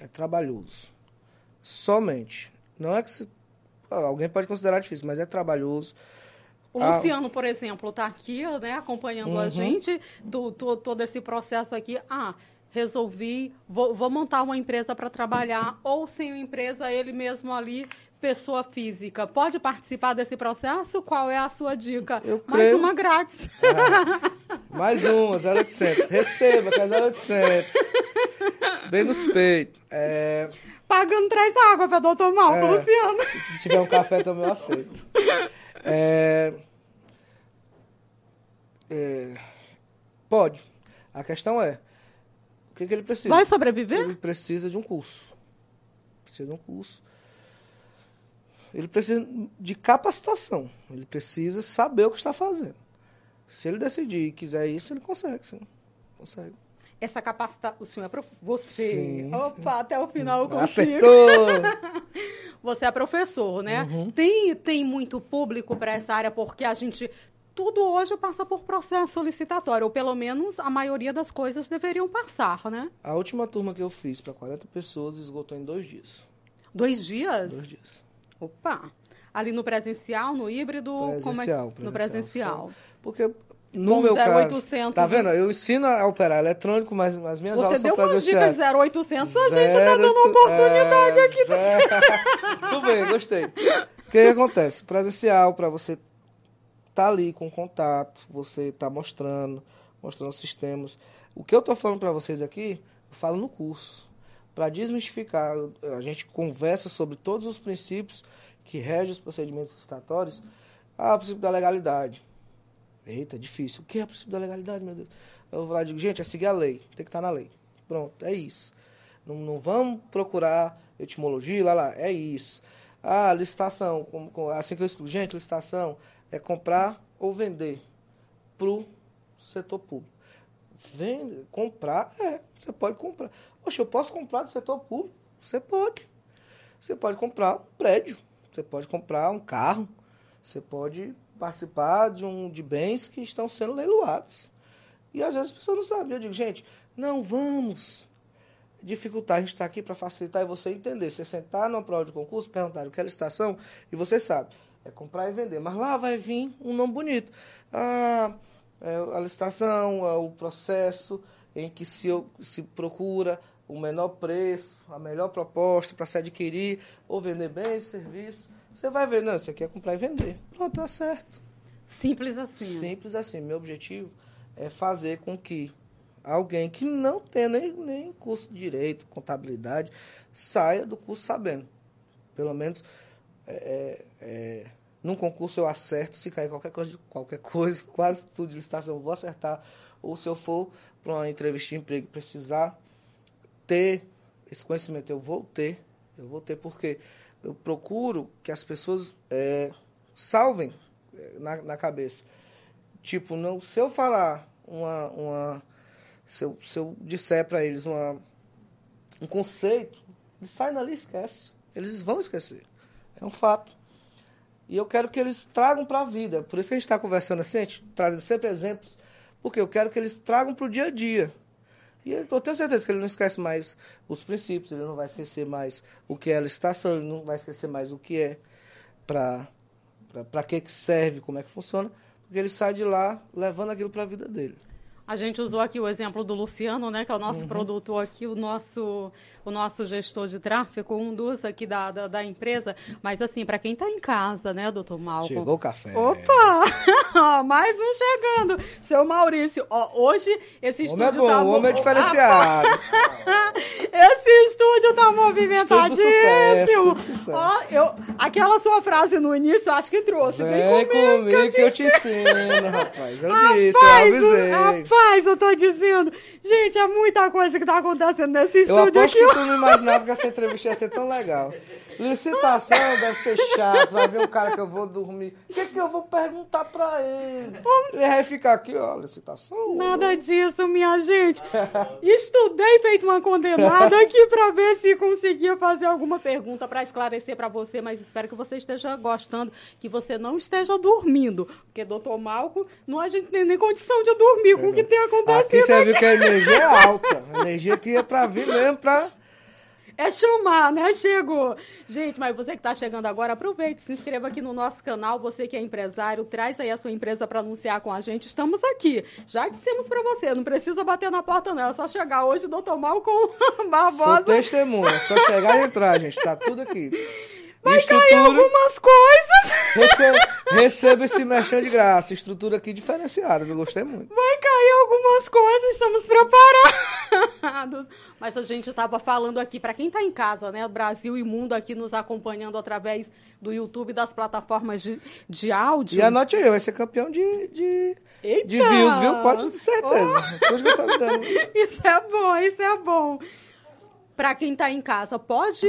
É trabalhoso. Somente. Não é que se, alguém pode considerar difícil, mas é trabalhoso. O Ah. Luciano, por exemplo, está aqui, né, acompanhando a Uhum. gente, do, do- todo esse processo aqui. Ah, resolvi, vou, vou montar uma empresa para trabalhar, ou sem empresa, ele mesmo ali, pessoa física. Pode participar desse processo? Qual é a sua dica? Eu Mais creio- uma grátis. Mais uma, 0800. Receba, que é 0800. Bem nos peitos. É, Pagando traz água para doutor Malco, É. Luciano. se tiver um café também eu aceito. É, é, pode. A questão é, o que, que ele precisa? Vai sobreviver? Ele precisa de um curso. Precisa de um curso. Ele precisa de capacitação. Ele precisa saber o que está fazendo. Se ele decidir e quiser isso, ele consegue, sim. Consegue. Essa capacidade, o senhor é prof... Você. Sim, Opa, até o final eu consigo. Você é professor, né? Uhum. Tem, tem muito público para essa área, porque a gente. Tudo hoje passa por processo licitatório, ou pelo menos a maioria das coisas deveriam passar, né? A última turma que eu fiz para 40 pessoas esgotou em dois dias. Dois dias? Dois dias. Opa! Ali no presencial, no híbrido? como é? Presencial, No presencial. presencial. Porque no meu 0800, caso, tá vendo? Eu ensino a operar eletrônico, mas as minhas Você aulas deu são umas dicas presenciais. 0800, a gente tá dando tu- oportunidade é, aqui. zero. Tudo bem, gostei. O que, que acontece? Presencial, para você tá ali com contato, você tá mostrando, mostrando sistemas. O que eu tô falando para vocês aqui, eu falo no curso. Para desmistificar, a gente conversa sobre todos os princípios que regem os procedimentos licitatórios. Ah, o princípio da legalidade. Eita, difícil. O que é o princípio da legalidade, meu Deus? Eu vou lá e digo, gente, é seguir a lei. Tem que estar na lei. Pronto, é isso. Não, não vamos procurar etimologia, lá, lá. É isso. Ah, licitação. Como, como- assim que eu explico. Gente, licitação é comprar ou vender pro setor público. Vende, comprar, é. Você pode comprar. Poxa, eu posso comprar do setor público? Você pode. Você pode comprar um prédio. Você pode comprar um carro. Você pode participar de, um, de bens que estão sendo leiloados. E às vezes as pessoas não sabem. Eu digo, gente, não vamos dificultar. A gente está aqui para facilitar e você entender. Você sentar numa prova de concurso, perguntar o que é licitação, e você sabe. É comprar e vender. Mas lá vai vir um nome bonito. Ah, a licitação, é o processo em que se, se procura o menor preço, a melhor proposta para se adquirir ou vender bens, serviços. Você vai ver, não, isso aqui é comprar e vender. Pronto, tá certo. Simples assim. Simples assim. Meu objetivo é fazer com que alguém que não tenha nem, nem curso de direito, contabilidade, saia do curso sabendo. Pelo menos é, é, num concurso eu acerto, se cair qualquer coisa, qualquer coisa, quase tudo de licitação eu vou acertar. Ou se eu for para uma entrevista de emprego precisar ter esse conhecimento, eu vou ter. Eu vou ter porque eu procuro que as pessoas é, salvem é, na, na cabeça. Tipo, não, se eu falar uma. uma se, eu, se eu disser para eles uma, um conceito, eles saem dali e esquecem. Eles vão esquecer. É um fato. E eu quero que eles tragam para a vida. Por isso que a gente está conversando assim, a gente trazendo sempre exemplos, porque eu quero que eles tragam para o dia a dia. E eu tenho certeza que ele não esquece mais os princípios, ele não vai esquecer mais o que é a licitação, ele não vai esquecer mais o que é, para que que serve, como é que funciona, porque ele sai de lá levando aquilo para a vida dele. A gente usou aqui o exemplo do Luciano, né, que é o Uhum. nosso produtor aqui, o nosso, o nosso gestor de tráfego, um dos aqui da, da, da empresa. Mas assim, para quem está em casa, né, doutor Malcolm? Chegou o café. Opa! Mais um chegando. Seu Maurício, ó, hoje esse homem é estúdio bom, tá o homem é diferenciado. Esse estúdio tá movimentadíssimo. Estúdio sucesso, Ó, eu, aquela sua frase no início, eu acho que trouxe. Vem comigo que eu te ensino, rapaz. Eu disse, eu Rapaz, avisei. rapaz, eu tô dizendo. Gente, é muita coisa que tá acontecendo nesse Eu estúdio aposto aqui. que tu não imaginava que essa entrevista ia ser tão legal. Licitação deve ser chato, vai ver um cara que eu vou dormir. O que, que eu vou perguntar pra ele? Ele vai ficar aqui, ó, licitação. Nada disso, minha gente. Estudei feito uma condenada aqui pra ver se conseguia fazer alguma pergunta para esclarecer para você, mas espero que você esteja gostando, que você não esteja dormindo. Porque, doutor Malco, não a gente tem nem condição de dormir com o que tem acontecido. Aqui você viu que a energia é alta. A energia aqui é para vir mesmo, para é chamar, né? Chegou. Gente, mas você que está chegando agora, aproveite, se inscreva aqui no nosso canal. Você que é empresário, traz aí a sua empresa para anunciar com a gente. Estamos aqui. Já dissemos para você, não precisa bater na porta, não. É só chegar hoje, doutor Mal com Barbosa. Sou testemunha, é só chegar e entrar, gente. Tá tudo aqui. Vai cair algumas coisas. Receba, receba esse mexer de graça. Estrutura aqui diferenciada, eu gostei muito. Vai cair algumas coisas, estamos preparados. Mas a gente estava falando aqui, para quem está em casa, né? Brasil e mundo aqui nos acompanhando através do YouTube das plataformas de, de áudio. E anote aí, vai ser campeão de, de, de views, viu? Pode ter certeza. Oh. Isso é bom, isso é bom. Para quem está em casa, pode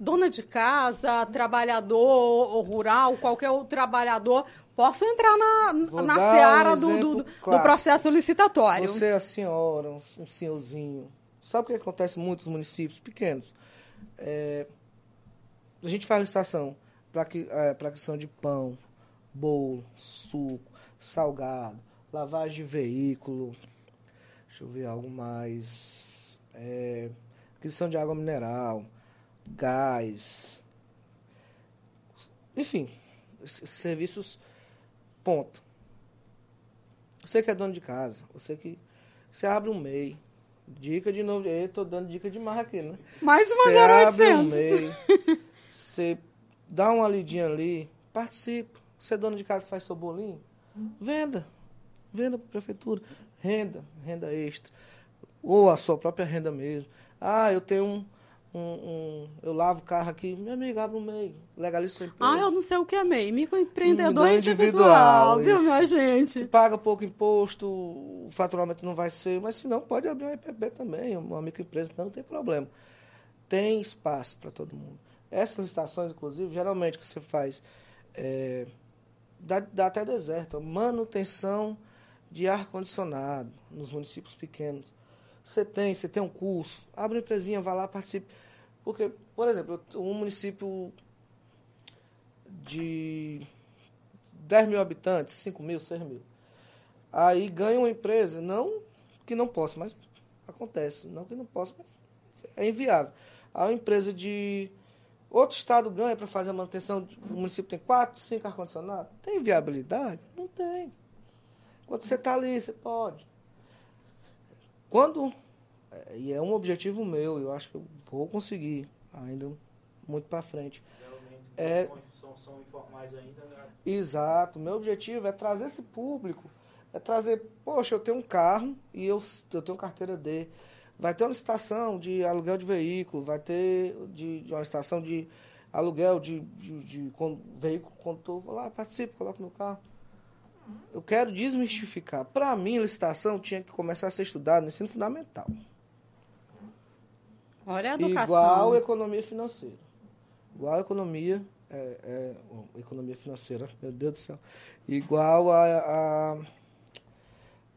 dona de casa, trabalhador rural, qualquer outro trabalhador, posso entrar na, na seara um do, do, do, processo licitatório. Você é a senhora, um, um senhorzinho, Sabe o que acontece em muitos municípios pequenos? É, a gente faz licitação para é, a questão de pão, bolo, suco, salgado, lavagem de veículo, deixa eu ver algo mais, é, aquisição de água mineral, gás, enfim, serviços, ponto. Você que é dono de casa, você que você abre um MEI, Dica de novo. Eu tô dando dica demais aqui, né? Mais uma Você abre um meio, você dá uma lidinha ali, participa. Você é dono de casa que faz seu bolinho, venda. Venda para prefeitura. Renda, renda extra. Ou a sua própria renda mesmo. Ah, eu tenho um um, um, eu lavo o carro aqui, meu amigo, abre um MEI, legaliza sua empresa. Ah, eu não sei o que é MEI, microempreendedor individual, individual viu, minha gente? Paga pouco imposto, o faturamento não vai ser, mas se não, pode abrir um IPB também, uma microempresa, não tem problema. Tem espaço para todo mundo. Essas licitações, inclusive, geralmente que você faz, é, dá, dá até deserto, manutenção de ar-condicionado nos municípios pequenos você tem, você tem um curso, abre uma empresinha, vá lá, participe. Porque, por exemplo, um município de 10 mil habitantes, 5 mil, 6 mil. Aí ganha uma empresa, não que não possa, mas acontece, não que não possa, mas é inviável. A uma empresa de outro estado ganha para fazer a manutenção, o município tem 4, 5 ar-condicionados. Tem viabilidade? Não tem. Quando você está ali, você pode. Quando, é, e é um objetivo meu, eu acho que eu vou conseguir ainda muito para frente. Geralmente é, são, são informais ainda, né? Exato. Meu objetivo é trazer esse público, é trazer, poxa, eu tenho um carro e eu, eu tenho carteira D. Vai ter uma licitação de aluguel de veículo, vai ter de, de uma licitação de aluguel de, de, de, de veículo condutor. Vou lá, participo, coloco no carro. Eu quero desmistificar. Para mim, licitação tinha que começar a ser estudada no ensino fundamental. Olha a educação. Igual a economia financeira. Igual a economia, é, é, economia financeira, meu Deus do céu. Igual a, a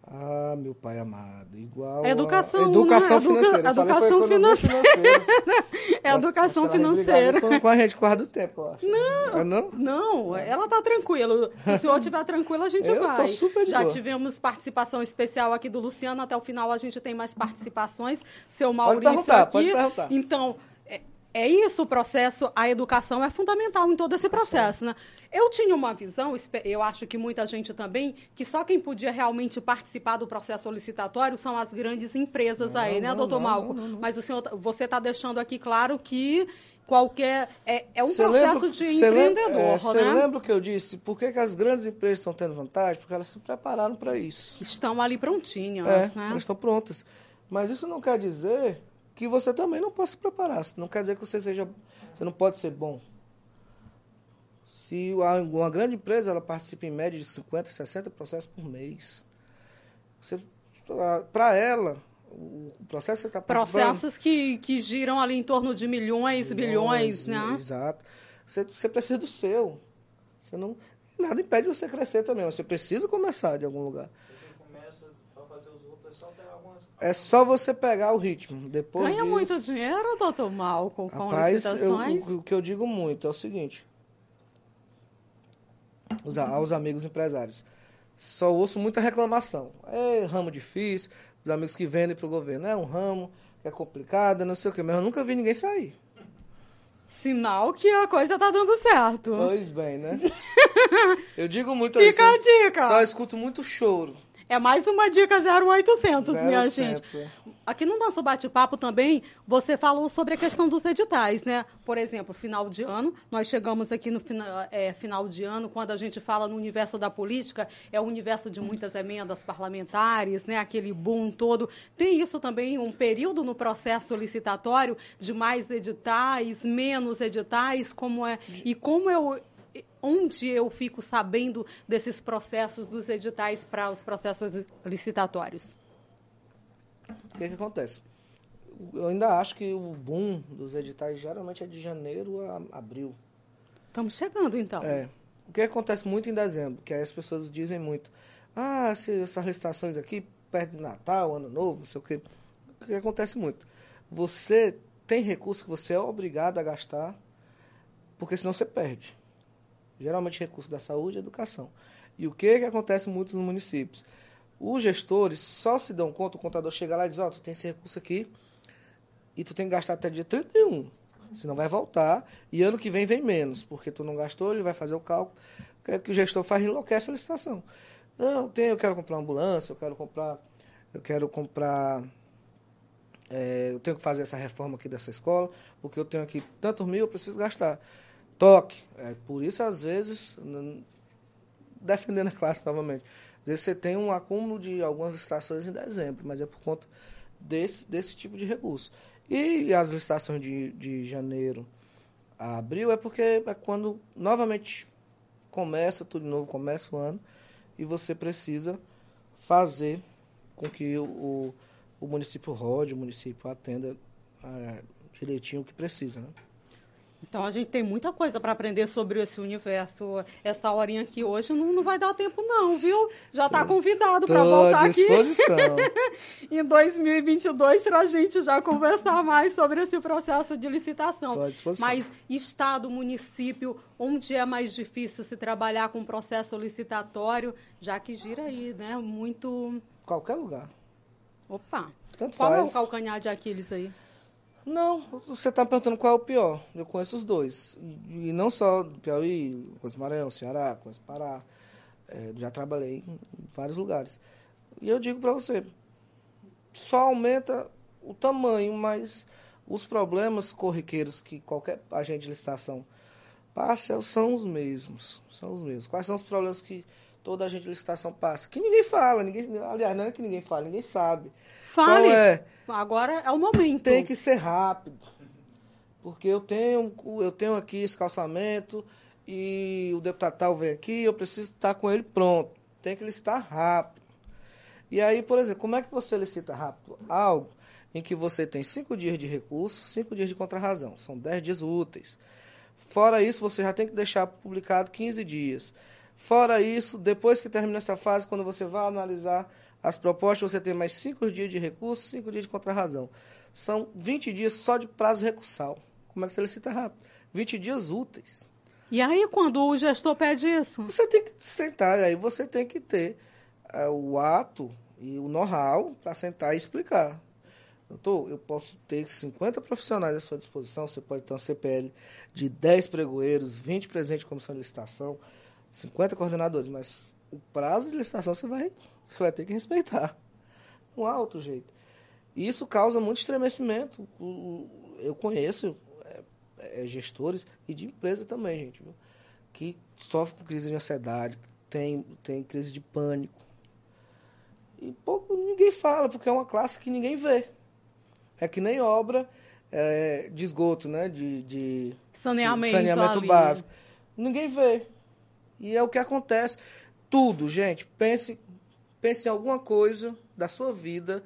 ah, meu pai amado, igual educação, a educação né? financeira. Educação financeira. é educação financeira. Com, com a gente do tempo, eu acho. Não, ah, não, não, ela tá tranquila. Se o senhor estiver tranquilo, a gente eu vai. Tô super Já boa. tivemos participação especial aqui do Luciano, até o final a gente tem mais participações. Seu Maurício pode perguntar, aqui. Pode perguntar. Então, é isso o processo, a educação é fundamental em todo esse processo, né? Eu tinha uma visão, eu acho que muita gente também, que só quem podia realmente participar do processo licitatório são as grandes empresas não, aí, né, não, doutor não, Malco? Não, Mas o senhor, você está deixando aqui claro que qualquer. É, é um cê processo lembra, de empreendedor, Você é, né? lembra o que eu disse? Por que, que, as grandes empresas estão tendo vantagem? Porque elas se prepararam para isso. Estão ali prontinhas, é, né? Elas estão prontas. Mas isso não quer dizer que você também não possa se preparar. Não quer dizer que você seja, você não pode ser bom. Se uma grande empresa ela participa em média de 50, 60 processos por mês, para ela o processo que você está processos que, que giram ali em torno de milhões, bilhões, né? Exato. Você, você precisa do seu. Você não nada impede você crescer também. Você precisa começar de algum lugar. Você começa a fazer os outros só ter algumas... É só você pegar o ritmo. Depois Ganha disso- muito dinheiro, doutor Malcolm, com Rapaz, eu- licitações? o, o que eu digo muito é o seguinte. Os, aos amigos empresários. Só ouço muita reclamação. É ramo difícil, os amigos que vendem para o governo. É um ramo que é complicado, não sei o quê. Mas eu nunca vi ninguém sair. Sinal que a coisa tá dando certo. Pois bem, né? Eu digo muito Fica a dica. Só escuto muito choro. É mais uma dica 0800, minha 0800, gente. é. Aqui no nosso bate-papo também, você falou sobre a questão dos editais, né? Por exemplo, final de ano, nós chegamos aqui no fina- é, final de ano, quando a gente fala no universo da política, é o universo de muitas emendas parlamentares, né? Aquele boom todo. Tem isso também, um período no processo licitatório de mais editais, menos editais, como é e como eu onde eu fico sabendo desses processos dos editais para os processos licitatórios? O que, que acontece? Eu ainda acho que o boom dos editais geralmente é de janeiro a abril. Estamos chegando, então. É. O que acontece muito em dezembro, que aí as pessoas dizem muito, ah, se essas licitações aqui, perto de Natal, Ano Novo, não sei o quê. O que acontece muito? Você tem recurso que você é obrigado a gastar, porque senão você perde. Geralmente recurso da saúde e educação. E o que, que acontece muito nos municípios? Os gestores só se dão conta, o contador chega lá e diz, ó, tu tem esse recurso aqui e tu tem que gastar até dia 31. Senão vai voltar e ano que vem vem menos, porque tu não gastou, ele vai fazer o cálculo. O que, é que o gestor faz? Enlouquece a licitação. Não, tem, eu quero comprar uma ambulância, eu quero comprar, eu quero comprar, é, eu tenho que fazer essa reforma aqui dessa escola, porque eu tenho aqui tantos mil, eu preciso gastar. Toque. É, por isso, às vezes, defendendo a classe novamente, às vezes você tem um acúmulo de algumas licitações em dezembro, mas é por conta desse, desse tipo de recurso. E as licitações de, de janeiro a abril é porque é quando novamente começa tudo de novo, começa o ano, e você precisa fazer com que o, o, o município rode, o município atenda é, direitinho o que precisa, né? Então a gente tem muita coisa para aprender sobre esse universo. Essa horinha aqui hoje não, não vai dar tempo, não, viu? Já está convidado para voltar à aqui em 2022 para a gente já conversar mais sobre esse processo de licitação. Tô à disposição. Mas estado, município, onde é mais difícil se trabalhar com processo licitatório, já que gira aí, né? Muito. Qualquer lugar. Opa! Tanto Qual é o faz. calcanhar de Aquiles aí? Não, você está perguntando qual é o pior. Eu conheço os dois. E, não só do Piauí, conheço Maranhão, Ceará, conheço Pará. É, já trabalhei em vários lugares. E eu digo para você, só aumenta o tamanho, mas os problemas corriqueiros que qualquer agente de licitação passa são os mesmos. São os mesmos. Quais são os problemas que toda agente de licitação passa? Que ninguém fala, ninguém, aliás, não é que ninguém fala, ninguém sabe. Fale! Qual é? Agora é o momento. tem que ser rápido. Porque eu tenho, eu tenho aqui esse calçamento e o deputado tal vem aqui, eu preciso estar com ele pronto. Tem que licitar rápido. E aí, por exemplo, como é que você licita rápido? Algo em que você tem cinco dias de recurso, cinco dias de contrarrazão. São dez dias úteis. Fora isso, você já tem que deixar publicado 15 dias. Fora isso, depois que termina essa fase, quando você vai analisar as propostas, você tem mais cinco dias de recurso, cinco dias de contrarrazão. São 20 dias só de prazo recursal. Como é que você licita rápido? 20 dias úteis. E aí, quando o gestor pede isso? Você tem que sentar, aí você tem que ter eh, o ato e o know-how para sentar e explicar. Doutor, eu posso ter 50 profissionais à sua disposição, você pode ter uma CPL de 10 pregoeiros, 20 presentes de comissão de licitação, 50 coordenadores, mas o prazo de licitação você vai, você vai ter que respeitar. Não há outro jeito. E isso causa muito estremecimento. Eu conheço é, é, gestores e de empresa também, gente, viu? que sofrem com crise de ansiedade, tem, tem crise de pânico. E pouco ninguém fala, porque é uma classe que ninguém vê. É que nem obra é, de esgoto, né? De, de Saneamento, saneamento ali. básico. Ninguém vê. E é o que acontece. Tudo, gente. Pense, pense em alguma coisa da sua vida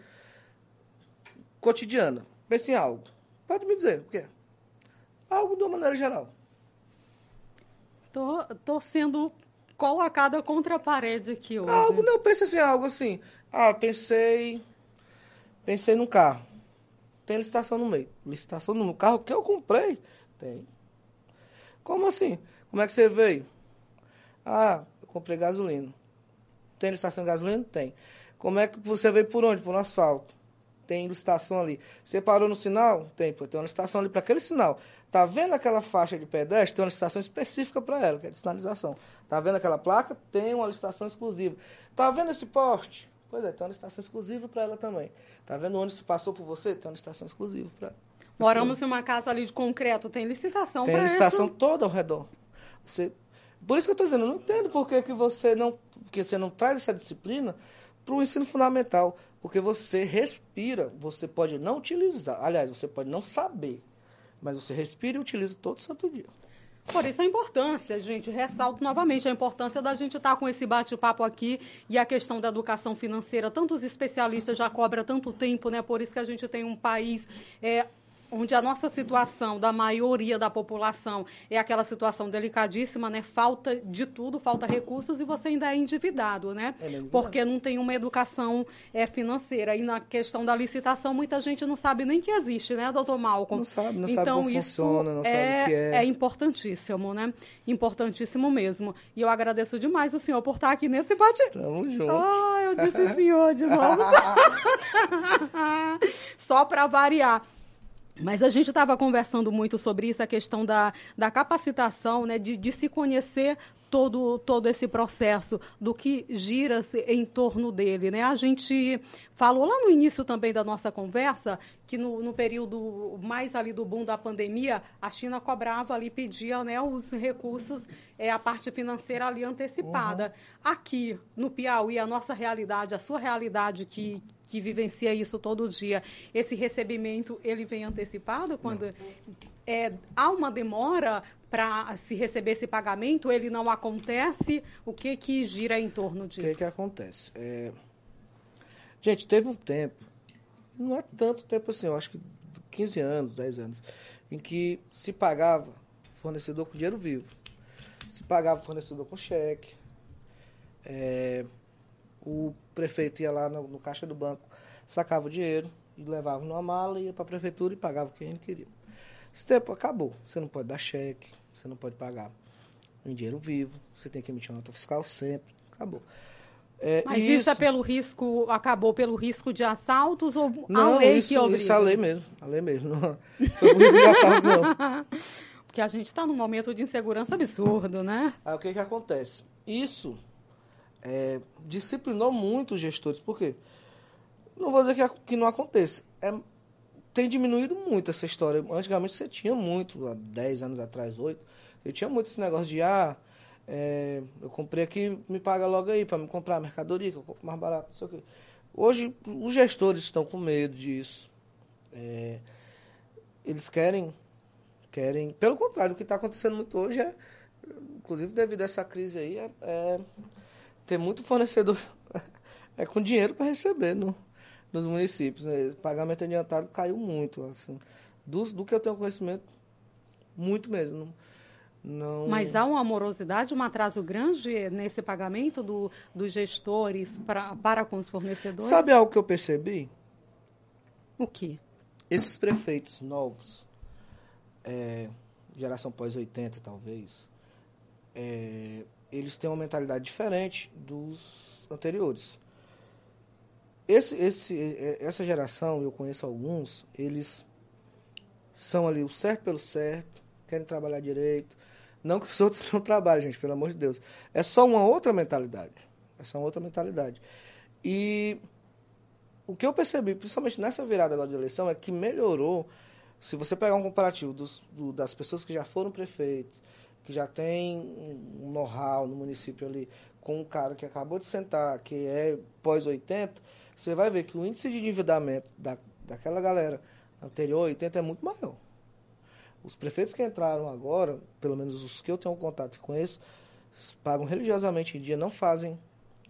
cotidiana. Pense em algo. Pode me dizer o quê? Algo de uma maneira geral. Tô, tô sendo colocada contra a parede aqui hoje. Algo, não, pense assim, algo assim. Ah, pensei Pensei num carro. Tem licitação no meio. Licitação no carro que eu comprei? Tem. Como assim? Como é que você veio? Ah, eu comprei gasolina. Tem licitação de gasolina? Tem. Como é que você veio por onde? Por um asfalto. Tem licitação ali. Você parou no sinal? Tem, pô, tem uma licitação ali para aquele sinal. Tá vendo aquela faixa de pedestre? Tem uma licitação específica para ela, que é de sinalização. Tá vendo aquela placa? Tem uma licitação exclusiva. Tá vendo esse poste? Pois é, tem uma licitação exclusiva para ela também. Tá vendo onde se passou por você? Tem uma licitação exclusiva para ela. Moramos em uma casa ali de concreto, tem licitação Tem para a licitação isso? toda ao redor. Você, por isso que eu estou dizendo, eu não entendo por que, que você não, que você não traz essa disciplina para o ensino fundamental. Porque você respira, você pode não utilizar, aliás, você pode não saber, mas você respira e utiliza todo santo dia. Por isso a importância, gente, ressalto novamente a importância da gente estar com esse bate-papo aqui e a questão da educação financeira. Tantos especialistas já cobra tanto tempo, né? Por isso que a gente tem um país é, onde a nossa situação da maioria da população é aquela situação delicadíssima, né? Falta de tudo, falta recursos e você ainda é endividado, né? É. Porque não tem uma educação é, financeira. E na questão da licitação, muita gente não sabe nem que existe, né, doutor Malcolm? Não sabe, não sabe então, como isso funciona, não sabe é, o que é. é importantíssimo, né? Importantíssimo mesmo. E eu agradeço demais o senhor por estar aqui nesse bate Tamo junto. ah, eu disse senhor de novo. Só para variar. Mas a gente estava conversando muito sobre isso, a questão da, da capacitação, né, de, de se conhecer todo, todo esse processo, do que gira-se em torno dele. Né? A gente falou lá no início também da nossa conversa que no, no período mais ali do boom da pandemia, a China cobrava ali, pedia né, os recursos, é, a parte financeira ali antecipada. Aqui no Piauí, a nossa realidade, a sua realidade que, que vivencia isso todo dia, esse recebimento, ele vem antecipado quando é, há uma demora para se receber esse pagamento, ele não acontece, o que que gira em torno O disso? que, que acontece? É, Gente, teve um tempo, não é tanto tempo assim, eu acho que 15 anos, 10 anos, em que se pagava fornecedor com dinheiro vivo. Se pagava fornecedor com cheque. É, o prefeito ia lá no, no caixa do banco, sacava o dinheiro e levava numa mala, ia para a prefeitura e pagava quem ele queria. Esse tempo acabou. Você não pode dar cheque, você não pode pagar em dinheiro vivo, você tem que emitir uma nota fiscal sempre. Acabou. É, Mas e isso, é pelo risco, acabou pelo risco de assaltos ou Não, a lei isso, que obriga? isso é a lei mesmo. A lei mesmo. Não foi por isso que assalto, não. Porque a gente está num momento de insegurança absurdo, né? Aí o que que acontece? Isso é, disciplinou muito os gestores. Por quê? Não vou dizer que, que não aconteça. É, tem diminuído muito essa história. Antigamente você tinha muito, há 10 anos atrás, 8, eu tinha muito esse negócio de, ah, é, eu comprei aqui, me paga logo aí para me comprar mercadoria, que eu compro mais barato, não sei o quê. Hoje, os gestores estão com medo disso. É, eles querem, querem... Pelo contrário, o que está acontecendo muito hoje é, inclusive devido a essa crise aí, é, é ter muito fornecedor é com dinheiro para receber no, nos municípios. Né? Pagamento adiantado caiu muito, assim. Do, do que eu tenho conhecimento, muito mesmo. Não, não- Mas há uma morosidade, um atraso grande nesse pagamento do, dos gestores pra, para com os fornecedores? Sabe algo que eu percebi? O quê? Esses prefeitos novos, é, geração pós-80 talvez, é, eles têm uma mentalidade diferente dos anteriores. Esse, esse, é, essa geração, eu conheço alguns, eles são ali o certo pelo certo, querem trabalhar direito. Não que os outros não trabalhem, gente, pelo amor de Deus. É só uma outra mentalidade. É só uma outra mentalidade. E o que eu percebi, principalmente nessa virada agora de eleição, é que melhorou. Se você pegar um comparativo dos, do- das pessoas que já foram prefeitos, que já tem um know-how no município ali, com um cara que acabou de sentar, que é pós-80, você vai ver que o índice de endividamento da, daquela galera anterior, 80, é muito maior. Os prefeitos que entraram agora, pelo menos os que eu tenho contato e conheço, pagam religiosamente em dia, não fazem,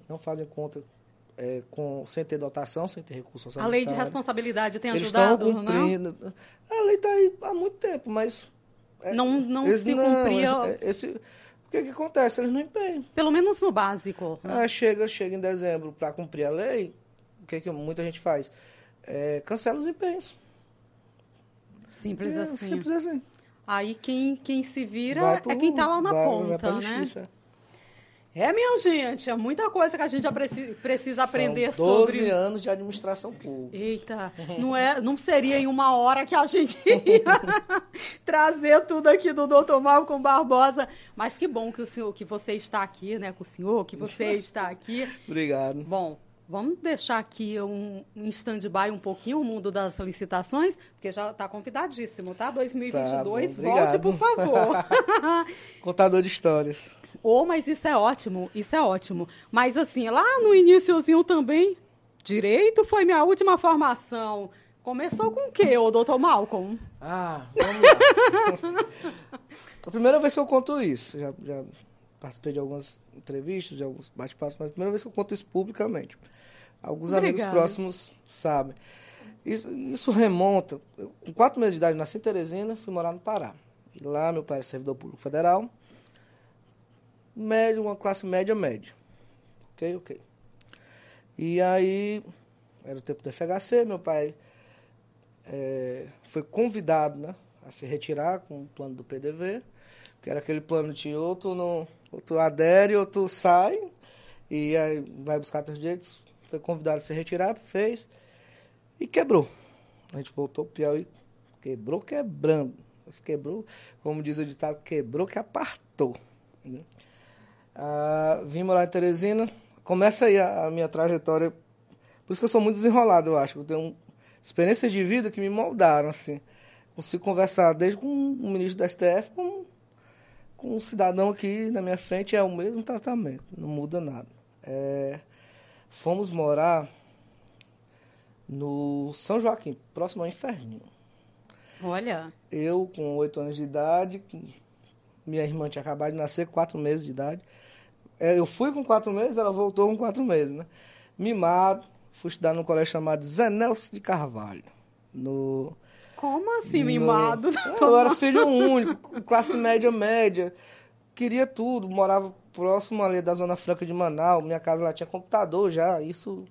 não fazem conta é, com, sem ter dotação, sem ter recurso A lei de responsabilidade tem Eles ajudado, não? cumprindo. A lei está aí há muito tempo, mas. é, Não, não se cumpria, é, esse, o que, que acontece? Eles não empenham. pelo menos no básico. né? Ah, chega, chega em dezembro para cumprir a lei, o que, que muita gente faz? é, cancela os empenhos. Simples É, assim. Simples assim. Aí quem, quem se vira Vai é pro- quem tá lá na vai- vai ponta, pra né? justiça. É, minha gente, é muita coisa que a gente já preci- precisa aprender São 12 sobre. anos de administração pública. Eita, não, é, não seria em uma hora que a gente ia trazer tudo aqui do Dr. Malcolm Barbosa. Mas que bom que o senhor, que você está aqui, né, com o senhor, que você está aqui. Obrigado. Bom, vamos deixar aqui um, um stand-by um pouquinho o mundo das licitações, porque já está convidadíssimo, tá? 2022, Tá bom, volte, por favor. Contador de histórias. Ô, mas isso é ótimo, isso é ótimo. Mas assim, lá no iníciozinho também, direito foi minha última formação. Começou com o quê, ô doutor Malcolm? Ah, vamos lá. a primeira vez que eu conto isso, já, já participei de algumas entrevistas, de alguns bate-papos, mas é a primeira vez que eu conto isso publicamente. Alguns amigos Obrigada. próximos sabem. Isso, isso remonta. eu, com quatro meses de idade, nasci em Teresina, fui morar no Pará. E lá, meu pai é servidor público federal. Médio, uma classe média, média. Ok, ok. E aí, era o tempo do FHC, meu pai é, foi convidado né, a se retirar com o plano do PDV, que era aquele plano de ou tu, não, ou tu adere ou tu sai, e aí vai buscar teus direitos. Foi convidado a se retirar, fez, e quebrou. A gente voltou pro Piauí, quebrou quebrando. Mas quebrou, como diz o ditado, quebrou que apartou. né? Ah, vim morar em Teresina. Começa aí a, a minha trajetória. Por isso que eu sou muito desenrolado, eu acho. Eu tenho experiências de vida que me moldaram, assim. Consigo conversar desde com o ministro do STF, com, com um cidadão aqui na minha frente, é o mesmo tratamento, não muda nada. É, fomos morar no São Joaquim, próximo ao Inferninho. Olha, Eu, com oito anos de idade, minha irmã tinha acabado de nascer, quatro meses de idade. É, Eu fui com quatro meses, ela voltou com quatro meses, né? Mimado, fui estudar num colégio chamado Zé Nelson de Carvalho. No, como assim, no- mimado? Eu era filho único, classe média, média. Queria tudo, morava próximo ali da Zona Franca de Manaus. Minha casa lá tinha computador já, isso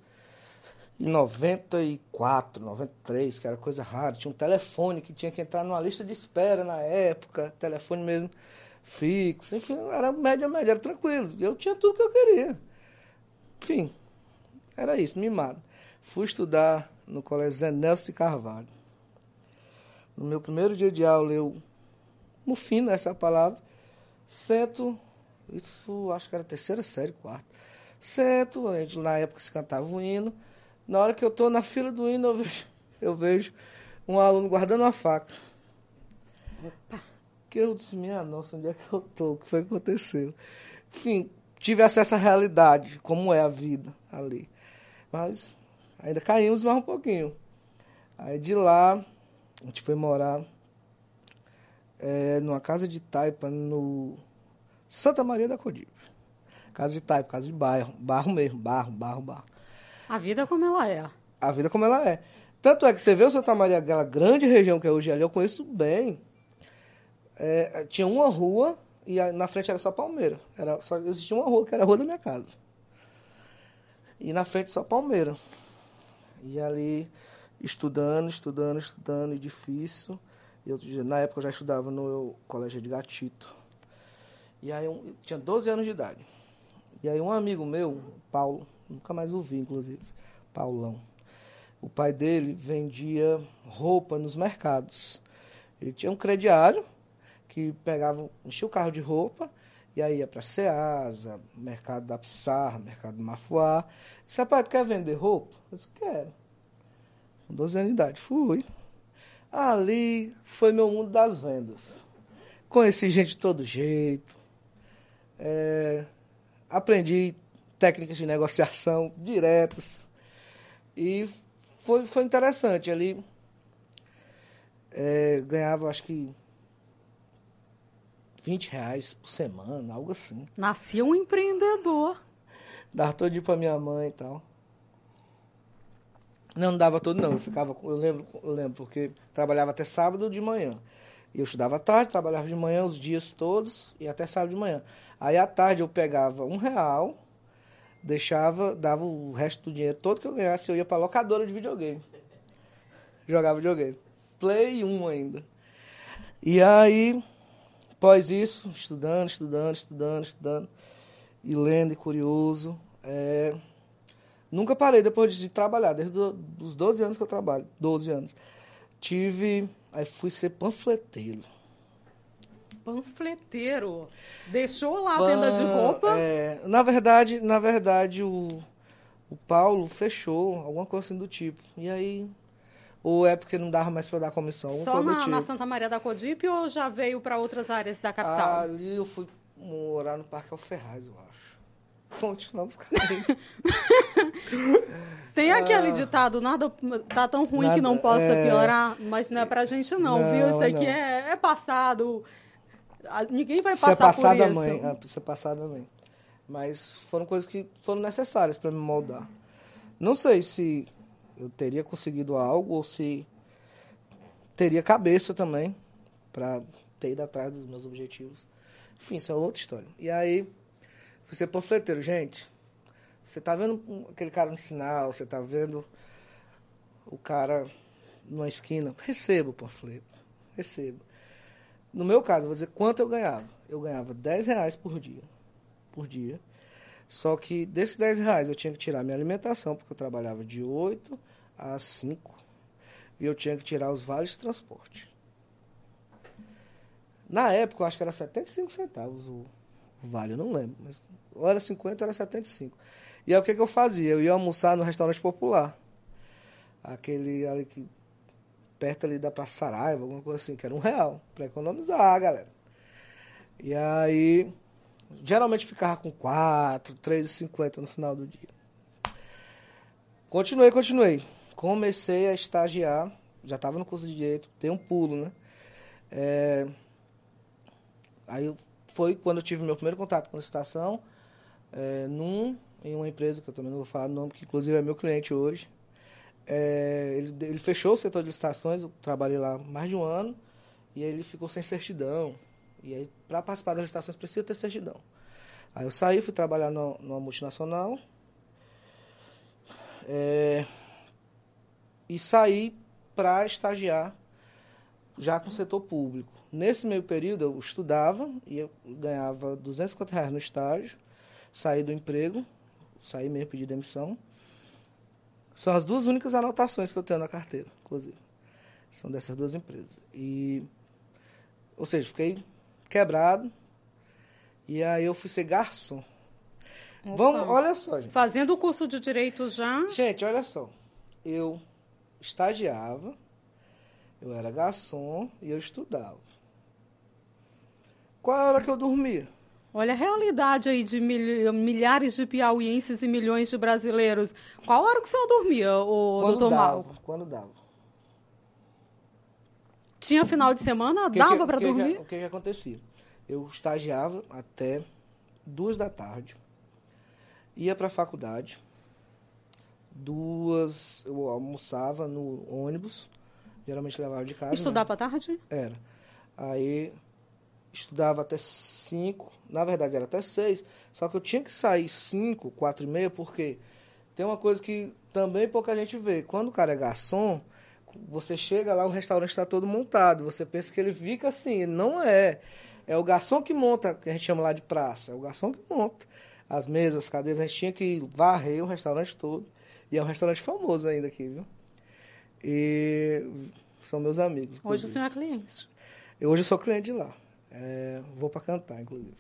em 94, 93, que era coisa rara. Tinha um telefone que tinha que entrar numa lista de espera na época, telefone mesmo fixo. Enfim, era média, média, era tranquilo. Eu tinha tudo que eu queria. Enfim, era isso, mimado. Fui estudar no Colégio Zé Nelson de Carvalho. No meu primeiro dia de aula, eu, no fim dessa palavra, sento, isso acho que era terceira série, quarta. Sento, a gente, na época se cantava o hino. Na hora que eu estou na fila do hino, eu vejo, eu vejo um aluno guardando uma faca. Que eu disse, minha nossa, onde é que eu tô? O que foi que aconteceu? Enfim, tive acesso à realidade, como é a vida ali. Mas ainda caímos mais um pouquinho. Aí de lá, a gente foi morar é, numa casa de taipa no Santa Maria da Codive. Casa de taipa, casa de bairro, barro mesmo, barro, barro, barro. A vida como ela é. A vida como ela é. Tanto é que você vê o Santa Maria, aquela grande região que é hoje ali, eu conheço bem. É, tinha uma rua e na frente era só palmeira. Era só existia uma rua que era a rua da minha casa. E na frente só palmeira. E ali estudando, estudando, estudando, e difícil. Eu, na época eu já estudava no colégio de Gatito. E aí eu, tinha 12 anos de idade. E aí um amigo meu, Paulo, nunca mais o vi, inclusive, Paulão. O pai dele vendia roupa nos mercados. Ele tinha um crediário que pegava, enchia o carro de roupa e aí ia para Ceasa, mercado da Pissarra, mercado do Mafuá. Disse, rapaz, quer vender roupa? Eu disse, quero. Com 12 anos de idade, fui. Ali foi meu mundo das vendas. Conheci gente de todo jeito. É, aprendi técnicas de negociação diretas. E foi, foi interessante. Ali é, ganhava, acho que, 20 reais por semana, algo assim. Nascia um empreendedor. Dava todo para minha mãe e tal. Não, não dava todo não, eu ficava, com- eu lembro, eu lembro porque trabalhava até sábado de manhã. Eu estudava à tarde, trabalhava de manhã os dias todos e até sábado de manhã. Aí à tarde eu pegava um real, deixava, dava o resto do dinheiro todo que eu ganhasse, eu ia para locadora de videogame. Jogava videogame. Play 1 ainda. E aí, após isso, estudando, estudando, estudando, estudando, e lendo e curioso. É... Nunca parei depois de trabalhar, desde os 12 anos que eu trabalho, 12 anos. Tive, aí fui ser panfleteiro. Panfleteiro. Deixou lá a venda de roupa? É, na verdade, na verdade o, o Paulo fechou, alguma coisa assim do tipo. E aí ou é porque não dava mais para dar comissão? Só na, tipo. na, Santa Maria da Codipe ou já veio para outras áreas da capital? Ali eu fui morar no Parque Alferraz, eu acho. Continuamos caminho. Tem aquele ah, ditado, nada tá tão ruim nada, que não possa é... piorar, mas não é pra gente não, não viu? Isso aqui é, é, passado. Ninguém vai passar é passado por isso. Mãe, é, isso é passado da mãe. Mas foram coisas que foram necessárias para me moldar. Não sei se eu teria conseguido algo ou se teria cabeça também para ter ido atrás dos meus objetivos. Enfim, isso é outra história. E aí, fui ser panfleteiro. Gente, você tá vendo aquele cara no sinal, você tá vendo o cara numa esquina, recebo o panfleto, recebo. No meu caso, vou dizer quanto eu ganhava. Eu ganhava 10 reais por dia. Por dia. Só que desses 10 reais eu tinha que tirar minha alimentação, porque eu trabalhava de 8 às 5. E eu tinha que tirar os vales de transporte. Na época, eu acho que era 75 centavos o vale, eu não lembro. Mas ou era 50 ou era 75. E aí o que, que eu fazia? Eu ia almoçar no restaurante popular. Aquele ali que. Perto ali da Praça Saraiva, alguma coisa assim, que era um real. Pra economizar, galera. E aí Geralmente ficava com 4, 3,50 no final do dia. Continuei, continuei. Comecei a estagiar, já estava no curso de Direito, tem um pulo, né? É, aí foi quando eu tive meu primeiro contato com licitação, é, num, em uma empresa, que eu também não vou falar o nome, que inclusive é meu cliente hoje. É, ele, ele fechou o setor de licitações, eu trabalhei lá mais de um ano, e aí ele ficou sem certidão, e aí, para participar das licitações, precisa ter certidão. Aí eu saí, fui trabalhar no, numa multinacional. É, e saí para estagiar já com o setor público. Nesse meio período eu estudava e eu ganhava 250 reais no estágio, saí do emprego, saí mesmo, pedi demissão. São as duas únicas anotações que eu tenho na carteira, inclusive. São dessas duas empresas. E, ou seja, fiquei quebrado. E aí eu fui ser garçom. Opa. Vamos, olha só, gente. Fazendo o curso de direito já? Gente, olha só. Eu estagiava, eu era garçom e eu estudava. Qual a hora que eu dormia? Olha a realidade aí de milhares de piauienses e milhões de brasileiros. Qual hora que o senhor dormia, o quando doutor dava, Malco? Quando dava. Tinha final de semana? Que dava para dormir? O que, que acontecia? Eu estagiava até duas da tarde, ia para a faculdade, duas eu almoçava no ônibus, geralmente levava de casa. Estudava né? à tarde? Era. Aí estudava até cinco, na verdade era até seis, só que eu tinha que sair cinco, quatro e meia, porque tem uma coisa que também pouca gente vê. Quando o cara é garçom, você chega lá, o restaurante está todo montado. Você pensa que ele fica assim, não é. É o garçom que monta, que a gente chama lá de praça. É o garçom que monta as mesas, as cadeiras. A gente tinha que varrer o restaurante todo. E é um restaurante famoso ainda aqui, viu? E são meus amigos. Inclusive. Hoje o senhor é cliente? Eu, hoje eu sou cliente de lá. É, vou para cantar, inclusive.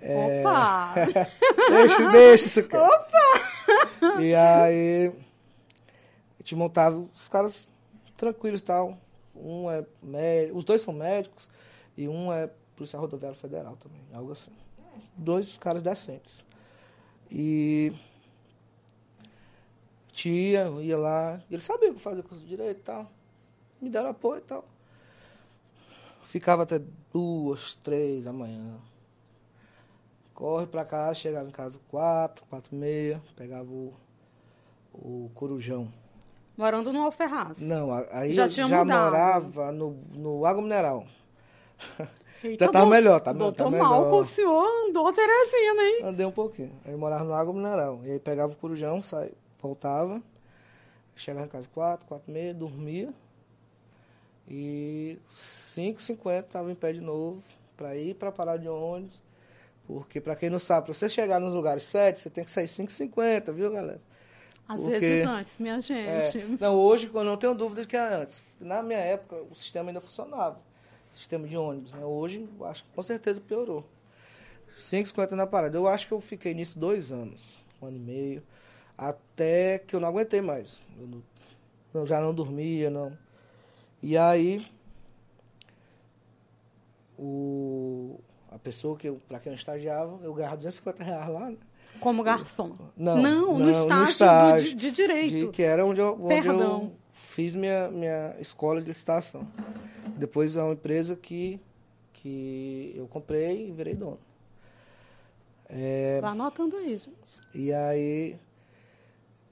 É... Opa! deixa, deixa isso aqui. Opa! E aí, a gente montava os caras tranquilos e tal. Um é médico, os dois são médicos e um é policial rodoviário federal também, algo assim. Dois caras decentes. E tia, ia lá, ele sabia o que fazer com o direito e tal. Me deram apoio e tal. Ficava até duas, três da manhã. Corre pra casa, chegava em casa quatro, quatro e meia, pegava o, o corujão. Morando no Alferraz? Não, aí já, já morava no, no Água Mineral. Eita, já tá melhor, tá, doutor tá melhor. Malco, o senhor andou Teresina, hein? Andei um pouquinho. Aí morava no Água Mineral. E aí pegava o corujão, sai, voltava, chegava em casa quatro, quatro e meia, dormia. E 5h50 estava em pé de novo para ir para parar de ônibus. Porque, para quem não sabe, para você chegar nos lugares 7, você tem que sair 5h50, viu, galera? Às Porque- vezes antes, minha É, gente. não, hoje eu não tenho dúvida de que é antes. Na minha época, o sistema ainda funcionava. O sistema de ônibus. Né? Hoje, eu acho que com certeza piorou. 5,50 na parada. Eu acho que eu fiquei nisso dois anos, um ano e meio, até que eu não aguentei mais. Eu, não- eu já não dormia, não. E aí, o, a pessoa que para quem eu estagiava, eu ganhava 250 reais lá, né? Como garçom. Não, no não, no estágio, do estágio di- de, direito. de, que era onde eu, onde eu fiz minha, minha escola de licitação. Depois é uma empresa que, que eu comprei e virei dono. É, Vai anotando aí, gente. e aí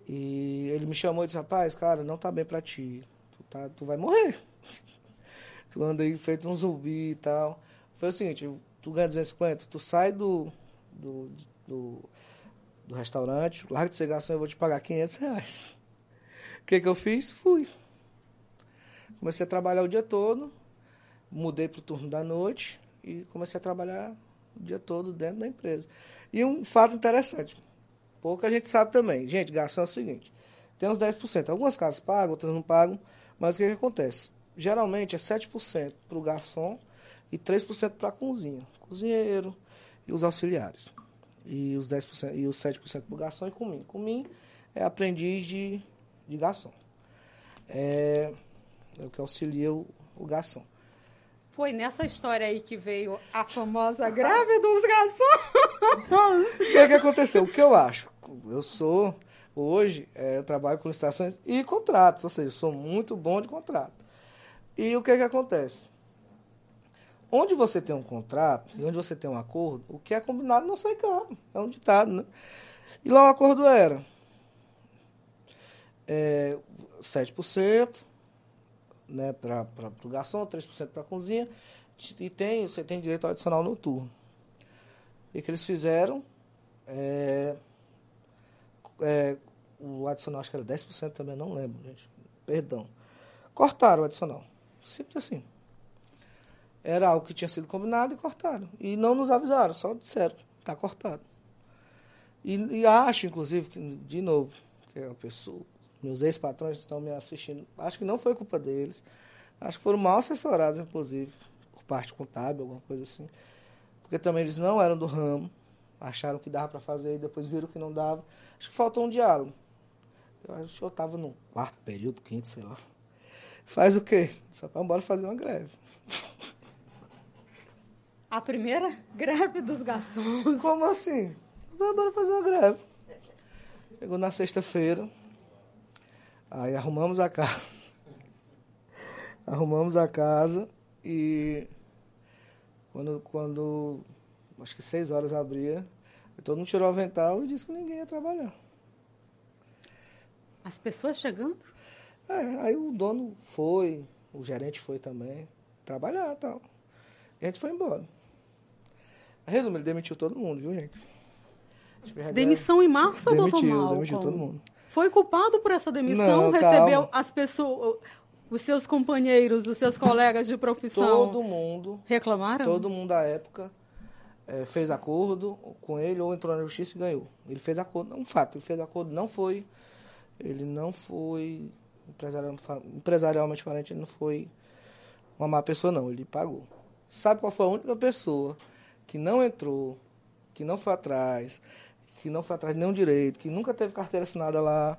e ele me chamou e disse, rapaz, cara, não tá bem pra ti. Tá, tu vai morrer. tu anda aí feito um zumbi e tal. Foi o seguinte, tu ganha 250, tu sai do, do, do, do restaurante, larga de garçom, eu vou te pagar 500 reais. O que que eu fiz? Fui. Comecei a trabalhar o dia todo, mudei pro turno da noite e comecei a trabalhar o dia todo dentro da empresa. E um fato interessante, pouca gente sabe também. Gente, garçom é o seguinte, tem uns 10%. Algumas casas pagam, outras não pagam, mas o que, que acontece? Geralmente é 7% para o garçom e 3% para a cozinha. Cozinheiro e os auxiliares. E os 10% e os 7% para o garçom e comim. Comim é aprendiz de, de garçom. É, é o que auxilia o, o garçom. Foi nessa história aí que veio a famosa greve dos garçons. O que, que aconteceu? O que eu acho? Eu sou, hoje, é, eu trabalho com licitações e contratos, ou seja, sou muito bom de contrato. E o que, que acontece? Onde você tem um contrato e onde você tem um acordo, o que é combinado não sai caro. É um ditado, né? E lá o acordo era é, 7% né, para o garçom, 3% para a cozinha, e tem, você tem direito ao adicional noturno. E que eles fizeram? É, é, o adicional, acho que era 10% também, não lembro, gente. Perdão. Cortaram o adicional. Simples assim. Era algo que tinha sido combinado e cortaram. E não nos avisaram, só disseram, está cortado. E, e acho, inclusive, que, de novo, que a pessoa, meus ex-patrões estão me assistindo, acho que não foi culpa deles. Acho que foram mal assessorados, inclusive, por parte contábil, alguma coisa assim. Porque também eles não eram do ramo, acharam que dava para fazer e depois viram que não dava. Acho que faltou um diálogo. Eu acho que eu estava no quarto período, quinto, sei lá. Faz o quê? Só para embora fazer uma greve. A primeira greve dos garçons. Como assim? Vai embora fazer uma greve. Chegou na sexta-feira. Aí arrumamos a casa. Arrumamos a casa e quando, quando acho que seis horas abria, todo mundo tirou o avental e disse que ninguém ia trabalhar. As pessoas chegando? É, aí o dono foi, o gerente foi também, trabalhar e tal. A gente foi embora. Resumo, ele demitiu todo mundo, viu, gente? Demissão em massa, doutor Demitiu, Malcolm? demitiu todo mundo. Foi culpado por essa demissão? Não, Recebeu calma. as pessoas, os seus companheiros, os seus colegas de profissão Todo mundo reclamaram? Todo mundo da época eh, fez acordo com ele ou entrou na justiça e ganhou. Ele fez acordo, um fato, ele fez acordo, não foi, ele não foi empresarial- empresarialmente falante, ele não foi uma má pessoa não, ele pagou. Sabe qual foi a única pessoa que não entrou, que não foi atrás, que não foi atrás de nenhum direito, que nunca teve carteira assinada lá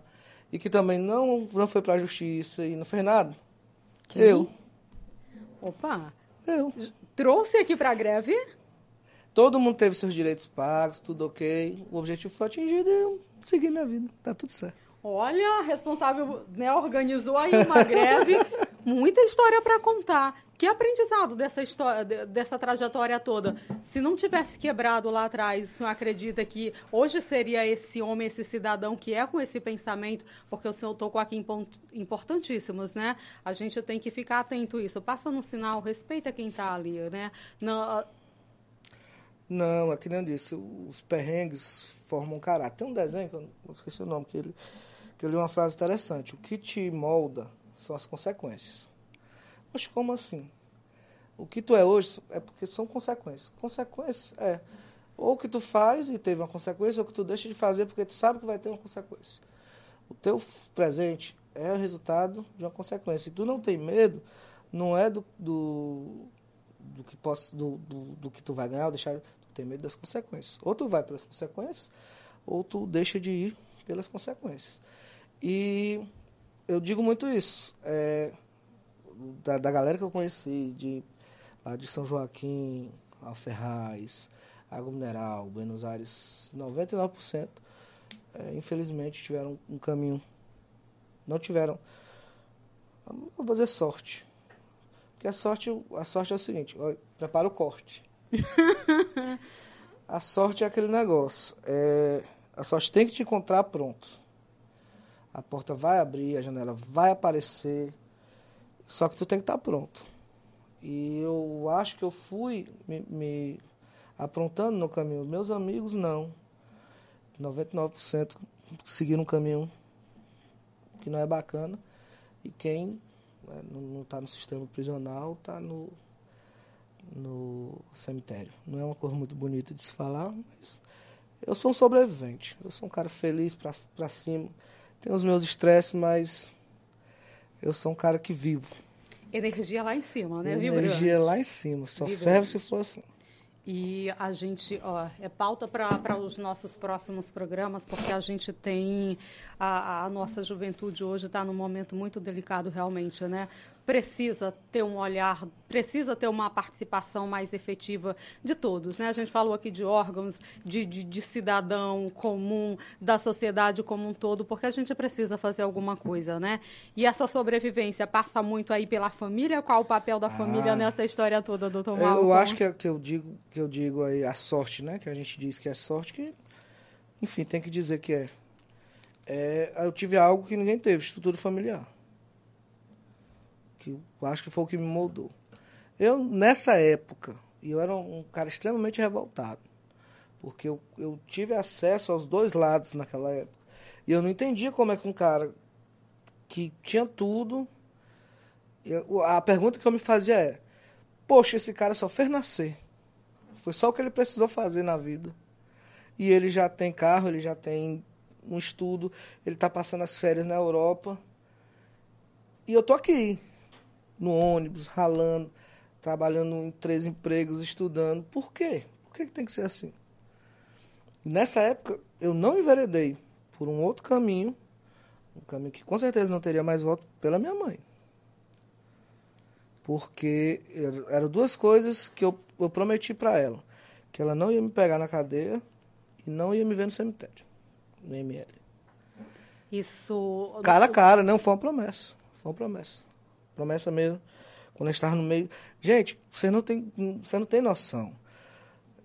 e que também não, não foi para a justiça e não fez nada? Quem? Eu. Opa, Eu. trouxe aqui para a greve? Todo mundo teve seus direitos pagos, tudo ok. O objetivo foi atingido e eu segui minha vida. Tá tudo certo. Olha, a responsável né, organizou aí uma greve, muita história para contar. Que aprendizado dessa história, de- dessa trajetória toda? Se não tivesse quebrado lá atrás, o senhor acredita que hoje seria esse homem, esse cidadão que é com esse pensamento? Porque o senhor tocou aqui em pontos importantíssimos, né? A gente tem que ficar atento a isso. Passa no sinal, respeita quem está ali, né? Não, Não, é que nem eu disse, os perrengues formam caráter. Tem um desenho, que eu esqueci o nome, que, ele, que eu li uma frase interessante. O que te molda são as consequências. Poxa, como assim? O que tu é hoje é porque são consequências. Consequências é ou que tu faz e teve uma consequência, ou que tu deixa de fazer porque tu sabe que vai ter uma consequência. O teu presente é o resultado de uma consequência. Se tu não tem medo, não é do, do, do que posso, do, do, do, que tu vai ganhar ou deixar, tu tem medo das consequências. Ou tu vai pelas consequências, ou tu deixa de ir pelas consequências. E eu digo muito isso. É, da, da galera que eu conheci, de, lá de São Joaquim, Alferraz, Água Mineral, Buenos Aires, 99%, é, infelizmente tiveram um caminho. Não tiveram. Vou dizer sorte. Porque a sorte, a sorte é o seguinte, ó, prepara o corte. a sorte é aquele negócio. É, a sorte tem que te encontrar pronto. A porta vai abrir, a janela vai aparecer. Só que tu tem que estar pronto. E eu acho que eu fui me, me aprontando no caminho. Meus amigos, não. 99% seguiram um caminho que não é bacana. E quem né, não está no sistema prisional está no, no cemitério. Não é uma coisa muito bonita de se falar, mas eu sou um sobrevivente. Eu sou um cara feliz para cima. Tenho os meus estresses, mas eu sou um cara que vivo. Energia lá em cima, né? Energia Vibrante. lá em cima. Só Vibrante. serve se for assim. E a gente, ó, é pauta para os nossos próximos programas, porque a gente tem. A, a nossa juventude hoje está num momento muito delicado, realmente, né? Precisa ter um olhar, precisa ter uma participação mais efetiva de todos. Né? A gente falou aqui de órgãos, de, de, de, cidadão comum, da sociedade como um todo, porque a gente precisa fazer alguma coisa. Né? E essa sobrevivência passa muito aí pela família. Qual o papel da família ah, nessa história toda, doutor Malcolm? Eu acho que, é, que, eu digo, que eu digo aí a sorte, né? que a gente diz que é sorte, que, enfim, tem que dizer que é. é eu tive algo que ninguém teve, estrutura familiar que eu acho que foi o que me moldou. Eu, nessa época, eu era um cara extremamente revoltado, porque eu, eu tive acesso aos dois lados naquela época. E eu não entendia como é que um cara que tinha tudo. Eu, a pergunta que eu me fazia era: Poxa, esse cara só fez nascer. Foi só o que ele precisou fazer na vida. E ele já tem carro, ele já tem um estudo, ele está passando as férias na Europa. E eu tô aqui, no ônibus, ralando, trabalhando em três empregos, estudando. Por quê? Por que, que tem que ser assim? Nessa época, eu não enveredei por um outro caminho, um caminho que com certeza não teria mais voto, pela minha mãe. Porque eram duas coisas que eu, eu prometi para ela. Que ela não ia me pegar na cadeia e não ia me ver no cemitério, no ML. Isso... Cara a cara, não foi uma promessa. Foi uma promessa. Promessa mesmo. Quando eu estava no meio. Gente, você não tem, você não tem noção.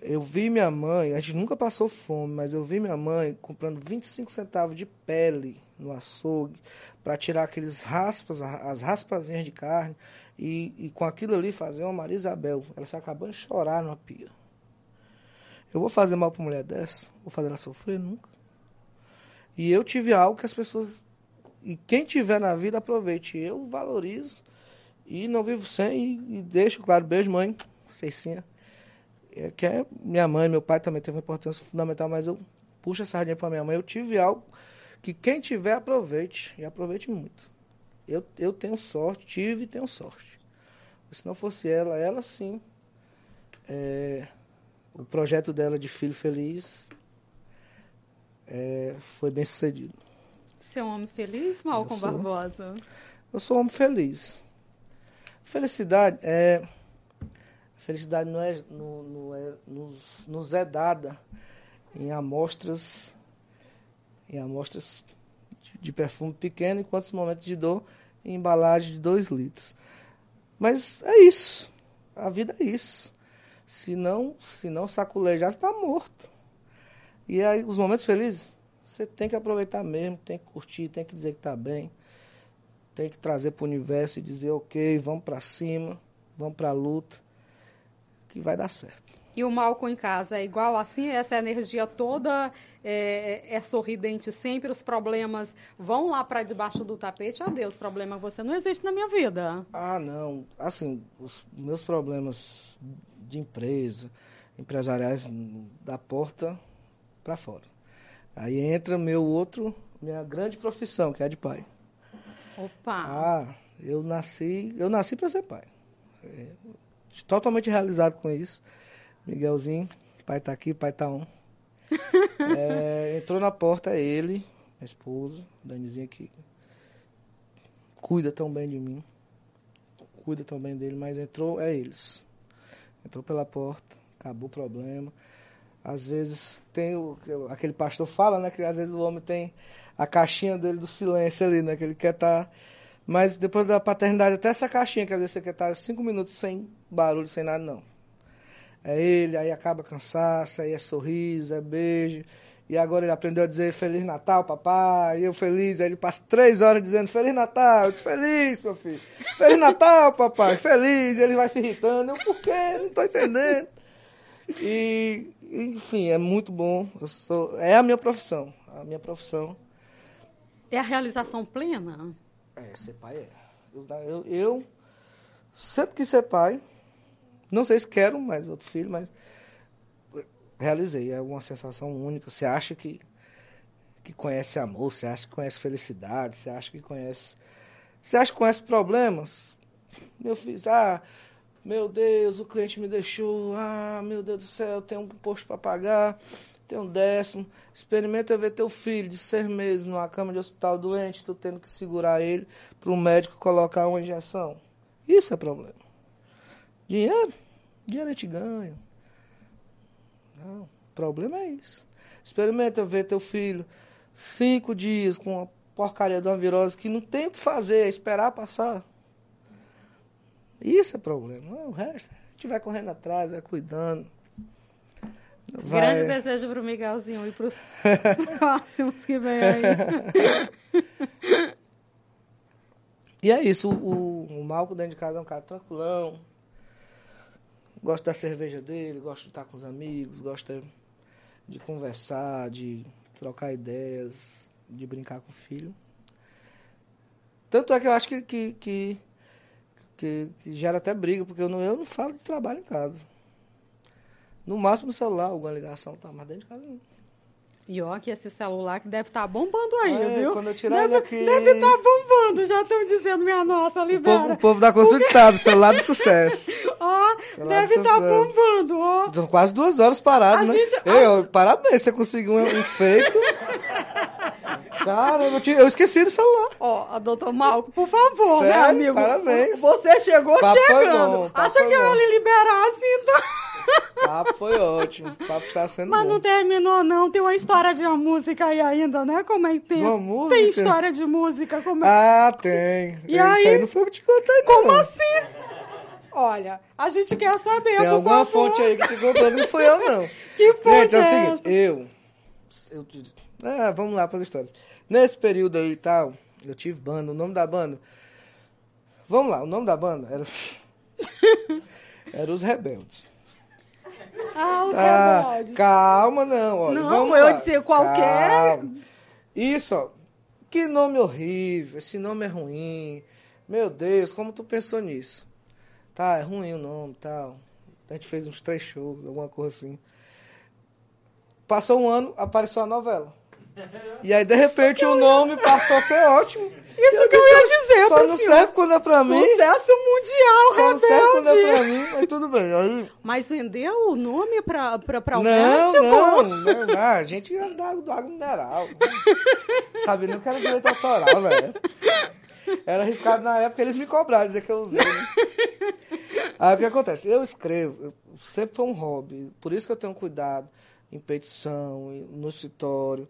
Eu vi minha mãe, a gente nunca passou fome, mas eu vi minha mãe comprando 25 centavos de pele no açougue para tirar aqueles raspas, as raspazinhas de carne e, e com aquilo ali fazer uma Maria Isabel. Ela se acabando de chorar numa pia. Eu vou fazer mal para mulher dessa? Vou fazer ela sofrer? Nunca. E eu tive algo que as pessoas e quem tiver na vida, aproveite. Eu valorizo e não vivo sem e, e deixo, claro, beijo, mãe, Ceicinha. É, que é minha mãe, meu pai também teve uma importância fundamental, mas eu puxo essa sardinha para minha mãe. Eu tive algo que quem tiver, aproveite. E aproveite muito. Eu, eu tenho sorte, tive e tenho sorte. Se não fosse ela, ela sim. É, o projeto dela de filho feliz é, foi bem sucedido. Você é um homem feliz, Malcolm eu sou, Barbosa? Eu sou um homem feliz. Felicidade é. Felicidade não é, não, não é nos, nos é dada em amostras em amostras de, de perfume pequeno, em quantos momentos de dor em embalagem de dois litros. Mas é isso. A vida é isso. Se não, se não saculejar, você está morto. E aí, os momentos felizes, você tem que aproveitar mesmo, tem que curtir, tem que dizer que está bem, tem que trazer para o universo e dizer, ok, vamos para cima, vamos para a luta, que vai dar certo. E o Malco em casa é igual assim? Essa energia toda é, é sorridente sempre? Os problemas vão lá para debaixo do tapete? Adeus, problema você não existe na minha vida. Ah, não. Assim, os meus problemas de empresa, empresariais, da porta para fora. Aí entra meu outro, minha grande profissão, que é a de pai. Opa! Ah, eu nasci, eu nasci para ser pai. É, totalmente realizado com isso. Miguelzinho, pai tá aqui, pai tá on. é, entrou na porta ele, a esposa, Danizinha que cuida tão bem de mim. Cuida tão bem dele, mas entrou, é eles. Entrou pela porta, acabou o problema. Às vezes tem o, aquele pastor fala, né, que às vezes o homem tem a caixinha dele do silêncio ali, né, que ele quer estar tá, mas depois da paternidade, até essa caixinha, que às vezes você quer estar tá cinco minutos sem barulho, sem nada, não é ele, aí acaba cansaço, aí é sorriso, é beijo. E agora ele aprendeu a dizer Feliz Natal, papai. Eu feliz. Aí ele passa três horas dizendo Feliz Natal. Eu disse, feliz, meu filho. Feliz Natal, papai. Feliz. E ele vai se irritando. Eu, por quê? Não estou entendendo. E, enfim, é muito bom. Eu sou, é a minha profissão. A minha profissão. É a realização plena? É, ser pai é. Eu, eu, eu sempre quis ser pai. Não sei se quero mais outro filho, mas realizei. É uma sensação única. Você acha que, que conhece amor, você acha que conhece felicidade, você acha que conhece. Você acha que conhece problemas? Meu filho, ah, meu Deus, o cliente me deixou. Ah, meu Deus do céu, tem um posto para pagar, tem um décimo. Experimenta ver teu filho de seis meses numa cama de hospital doente, tu tendo que segurar ele para o médico colocar uma injeção. Isso é problema. Dinheiro? Dinheiro a gente ganha. Não, o problema é isso. Experimenta ver teu filho cinco dias com uma porcaria de uma virose que não tem o que fazer, é esperar passar. Isso é problema. Não, o resto, a gente vai correndo atrás, vai cuidando. Vai... Grande desejo para o Miguelzinho e para os próximos que vem aí. e é isso, o, o Malco dentro de casa é um cara tranquilão, Gosto da cerveja dele, gosto de estar com os amigos, gosto de conversar, de trocar ideias, de brincar com o filho. Tanto é que eu acho que, que, que, que, gera até briga, porque eu não, eu não falo de trabalho em casa. No máximo celular, alguma ligação, tá, mas dentro de casa não. E ó, que esse celular que deve estar tá bombando aí, é, viu? Quando eu tirar deve, ele aqui... Deve estar tá bombando, já estão dizendo, minha nossa, libera. O povo, o povo da consulta Porque... sabe, celular de sucesso. ó, deve estar tá bombando, ó. Estou quase duas horas parado, né? Gente... Eu, parabéns, você conseguiu um, um feito. Cara, eu, eu, esqueci do celular. Ó, oh, doutor Malco, por favor, Sério? meu amigo. Parabéns. Você chegou papo chegando. Bom, Acha que eu lhe liberasse, assim, então... O papo foi ótimo. Papo está sendo Mas bom. não terminou, não. Tem uma história de uma música aí ainda, né? Como é que tem? Uma música? Tem história de música. Como é... Ah, tem. E Isso aí? aí não foi o que te contei, não. Como assim? Olha, a gente quer saber, Tem alguma favor. fonte aí que te contou, não fui eu, não. Que fonte gente, é, é o seguinte, eu... eu ah, vamos lá para as histórias. Nesse período aí e tal, eu tive banda. O nome da banda... Vamos lá, o nome da banda era... era Os Rebeldes. Ah, os tá, rebeldes. Calma, não. Olha, não, vamos eu lá. disse qualquer. Calma. Isso, ó. Que nome horrível. Esse nome é ruim. Meu Deus, como tu pensou nisso? Tá, é ruim o nome tal. A gente fez uns três shows, alguma coisa assim. Passou um ano, apareceu a novela. E aí, de repente, o nome passou a ser ótimo. Isso eu que eu ia dizer, Só não senhor. serve quando é pra mim. Sucesso mundial, Só não serve quando é rebelde. pra mim, mas tudo bem. Aí, Mas vendeu o nome pra, pra, pra alguém? não, não, não, não, a gente ia dar do água mineral. Sabia nem que era direito autoral, velho. Era arriscado na época, eles me cobraram, dizer que eu usei. Né? Aí o que acontece? Eu escrevo, sempre foi um hobby, por isso que eu tenho cuidado em petição, no escritório.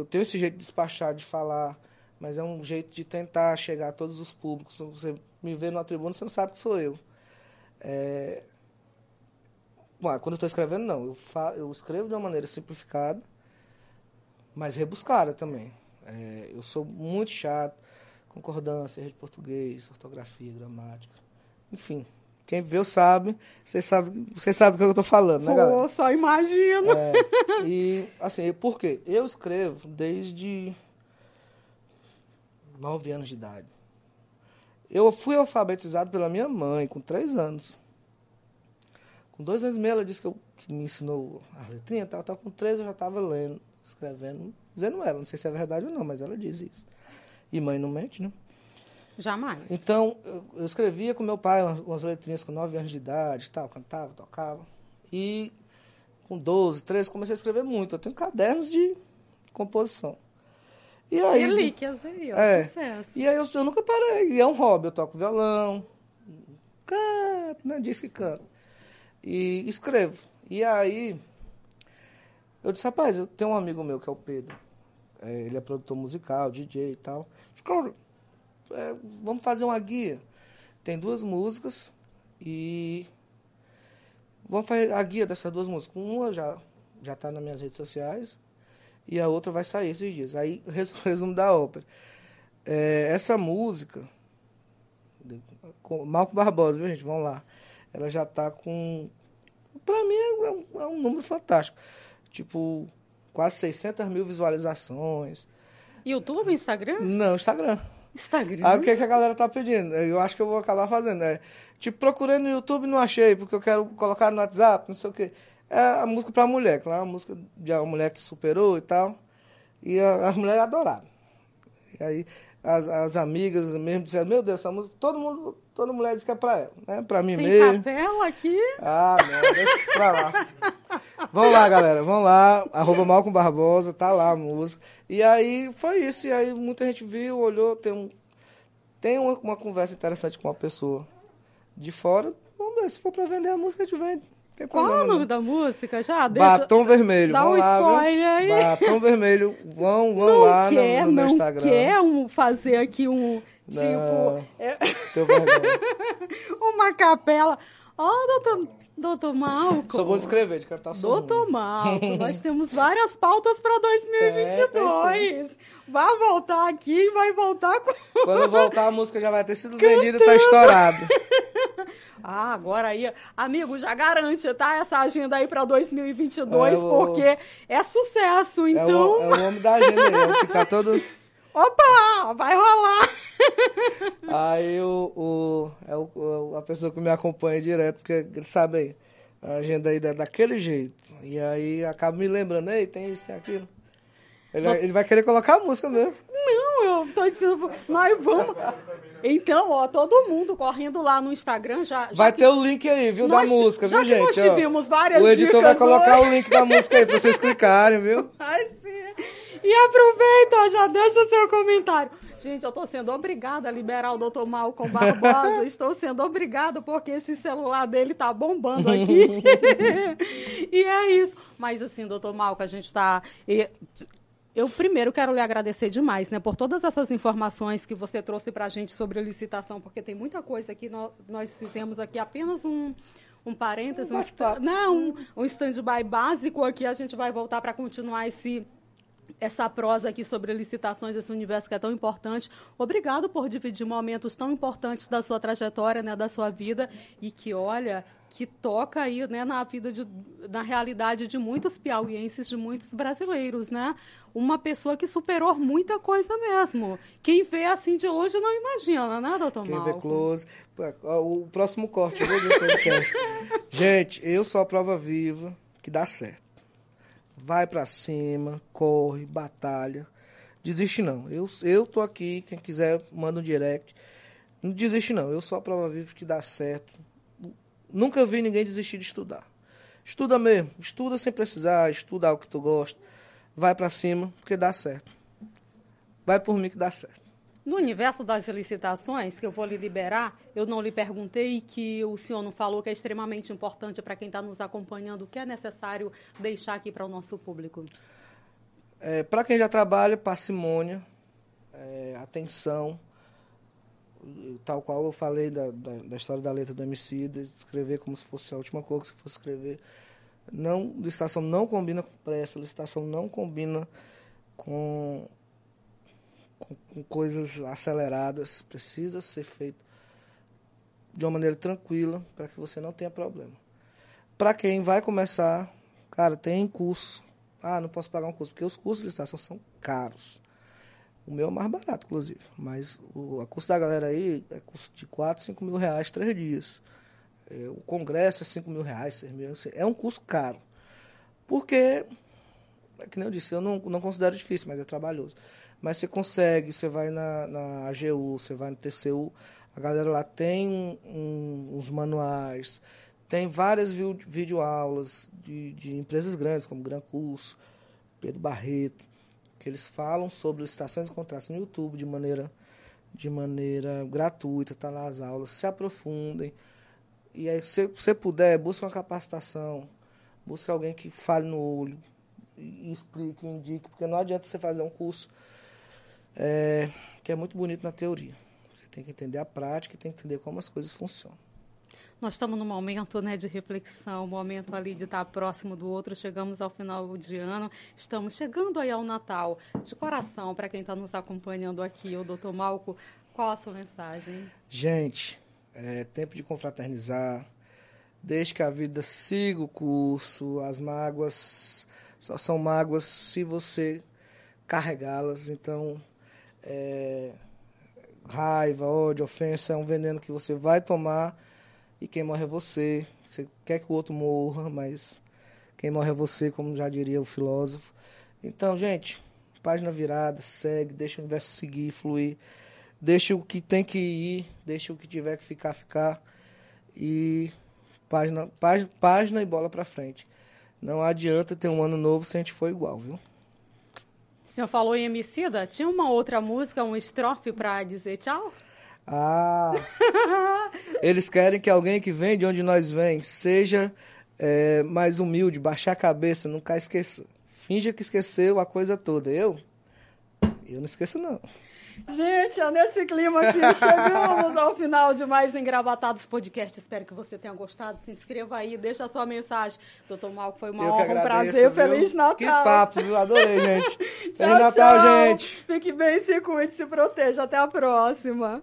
Eu tenho esse jeito de despachar, de falar, mas é um jeito de tentar chegar a todos os públicos. Você me vê numa tribuna, você não sabe que sou eu. É... Bom, quando eu estou escrevendo, não. Eu, fa... eu escrevo de uma maneira simplificada, mas rebuscada também. É, eu sou muito chato, concordância, erro de português, ortografia, gramática, enfim, quem viu sabe, vocês sabem você sabe do que eu tô falando, né, galera? Pô, só imagino. É, e, assim, por quê? Eu escrevo desde nove anos de idade. Eu fui alfabetizado pela minha mãe com três anos. Com dois anos e meio, ela disse que, eu, que me ensinou a letrinha tal, tal. Com três eu já estava lendo, escrevendo, dizendo ela. Não sei se é verdade ou não, mas ela diz isso. E mãe não mente, né? Jamais. Então, eu, escrevia com meu pai umas, umas letrinhas com 9 anos de idade, tal, cantava, tocava. E com 12, 13, comecei a escrever muito. Eu tenho cadernos de composição. E aí, Relíquias aí, ó, É. sucesso. e aí eu, eu nunca parei. E é um hobby, eu toco violão, canto, né? Diz que canto. E escrevo. E aí, eu disse, rapaz, eu tenho um amigo meu que é o Pedro. É, ele é produtor musical, DJ e tal. Ficou, é, vamos fazer uma guia. Tem duas músicas e vamos fazer a guia dessas duas músicas. Uma já já está nas minhas redes sociais e a outra vai sair esses dias. Aí, res- resumo da ópera. É, essa música, com Malco Barbosa, viu, gente? Vamos lá. Ela já tá com. Pra mim é um, é um número fantástico. Tipo, quase 600 mil visualizações. YouTube, Instagram? Não, Instagram. Instagram. Aí o que, que a galera tá pedindo? Eu acho que eu vou acabar fazendo. É, tipo, procurei no YouTube e não achei, porque eu quero colocar no WhatsApp, não sei o quê. É a música pra mulher, claro, a música de uma mulher que superou e tal. E a- as mulheres adoraram. E aí as, as amigas mesmo disseram, meu Deus, essa música, todo mundo, toda mulher diz que é pra ela, né? Pra mim Tem mesmo. capela aqui? Ah, não, deixa pra lá. Vão lá, galera, vão lá, arroba Malcolm Barbosa, tá lá a música. E aí foi isso, e aí muita gente viu, olhou, tem, um, tem uma, uma conversa interessante com uma pessoa de fora. Vamos ver, se for pra vender a música, a gente vende. Não Qual é o nome não. da música? Já deixa. Batom Vermelho, dá vão um lá, spoiler aí. Batom Vermelho, vão, vão não lá no- quer, no, meu não Instagram. quer um, fazer aqui um, tipo, Não. é, Tenho vergonha. uma capela. Ó, doutor, doutor. Sou bom de escrever, de ruim. Doutor Malcolm, nós temos várias pautas para É, 2022. vai voltar aqui e vai voltar com... Quando voltar a música já vai ter sido vendida e tá estourado. Ah, agora aí, amigo, já garante, tá? Essa agenda aí para 2022, É, eu vou- porque é sucesso, É então... o, é o homem da agenda aí, é o que tá todo... Opa, vai rolar! Aí o, o, é o, a pessoa que me acompanha direto, porque ele sabe aí, a agenda aí é daquele jeito. E aí acaba me lembrando, ei, tem isso, tem aquilo. Ele, vai- ele vai querer colocar a música mesmo. Não, eu tô dizendo, nós vamos... Então, ó, todo mundo correndo lá no Instagram já... já Vai que- ter o link aí, viu, Nós- da música, já viu, que nós gente? Ó, tivemos várias o editor vai colocar hoje. o link da música aí pra vocês clicarem, viu? Ai, sim. E aproveita, já deixa o seu comentário. Gente, eu tô sendo obrigada a liberar o Dr. Malcolm Barbosa. Estou sendo obrigada porque esse celular dele tá bombando aqui. e é isso. Mas assim, Dr. Malcolm, a gente tá... e- Eu primeiro quero lhe agradecer demais, né, por todas essas informações que você trouxe para a gente sobre a licitação, porque tem muita coisa que nós, nós fizemos aqui apenas um, um parênteses, Um um, não, um, um stand-by básico aqui. A gente vai voltar para continuar esse essa prosa aqui sobre licitações, esse universo que é tão importante. Obrigado por dividir momentos tão importantes da sua trajetória, né, da sua vida e que olha, que toca aí, né, na vida de, na realidade de muitos piauienses, de muitos brasileiros, né? Uma pessoa que superou muita coisa mesmo. Quem vê assim de longe não imagina, né, doutor Quem vê close. O próximo corte, podcast. Gente, eu sou a prova viva que dá certo. Vai pra cima, corre, batalha. Desiste não. Eu, eu tô aqui, quem quiser, manda um direct. Não desiste não. Eu sou a prova viva que dá certo. Nunca vi ninguém desistir de estudar. Estuda mesmo. Estuda sem precisar, estuda algo que tu gosta. Vai pra cima, porque dá certo. Vai por mim que dá certo. No universo das licitações, que eu vou lhe liberar, eu não lhe perguntei que o senhor não falou que é extremamente importante para quem está nos acompanhando, o que é necessário deixar aqui para o nosso público. É, para quem já trabalha, parcimônia, é, atenção, tal qual eu falei da, da, da história da letra do de escrever como se fosse a última coisa que fosse escrever. Não, licitação não combina com pressa, licitação não combina com, com, com coisas aceleradas, precisa ser feito de uma maneira tranquila, para que você não tenha problema. Para quem vai começar, cara, tem curso. Ah, não posso pagar um curso, porque os cursos de licitação são caros. O meu é mais barato, inclusive. Mas o a custo da galera aí é custo de 4, 5 mil reais, três dias. É, o congresso é 5 mil reais, 6 mil. Assim, é um custo caro. Porque, é que nem eu disse, eu não, não considero difícil, mas é trabalhoso. Mas você consegue, você vai na, na AGU, você vai no TCU, a galera lá tem um, uns manuais, tem várias videoaulas de, de empresas grandes, como Gran Curso, Pedro Barreto, que eles falam sobre licitações e contratos no YouTube de maneira, de maneira gratuita, tá lá as aulas, se aprofundem. E aí, se você puder, busque uma capacitação, busque alguém que fale no olho, e explique, indique, porque não adianta você fazer um curso é, que é muito bonito na teoria. Você tem que entender a prática e tem que entender como as coisas funcionam. Nós estamos num momento né, de reflexão, um momento ali de estar próximo do outro. Chegamos ao final de ano, estamos chegando aí ao Natal. De coração, para quem está nos acompanhando aqui, o doutor Malco, qual a sua mensagem? Gente, é tempo de confraternizar. Deixe que a vida siga o curso. As mágoas só são mágoas se você carregá-las. Então, é, raiva, ódio, ofensa é um veneno que você vai tomar e quem morre é você. Você quer que o outro morra, mas quem morre é você, como já diria o filósofo. Então, gente, página virada, segue, deixa o universo seguir, fluir. Deixa o que tem que ir, deixa o que tiver que ficar, ficar. E página, página, página e bola pra frente. Não adianta ter um ano novo se a gente for igual, viu? O senhor falou em Emicida? Tinha uma outra música, um estrofe para dizer tchau? Ah, eles querem que alguém que vem de onde nós vem seja é, mais humilde, baixar a cabeça, nunca esqueça. Finja que esqueceu a coisa toda. Eu? Eu não esqueço, não. Gente, é nesse clima aqui, chegamos ao final de mais Engravatados Podcast. Espero que você tenha gostado. Se inscreva aí, deixa a sua mensagem. Doutor Malco, foi uma Eu honra, agradeço, um prazer. viu? Feliz Natal. Que papo, viu? Adorei, gente. tchau, Feliz Natal, tchau. gente. Fique bem, se cuide, se proteja. Até a próxima.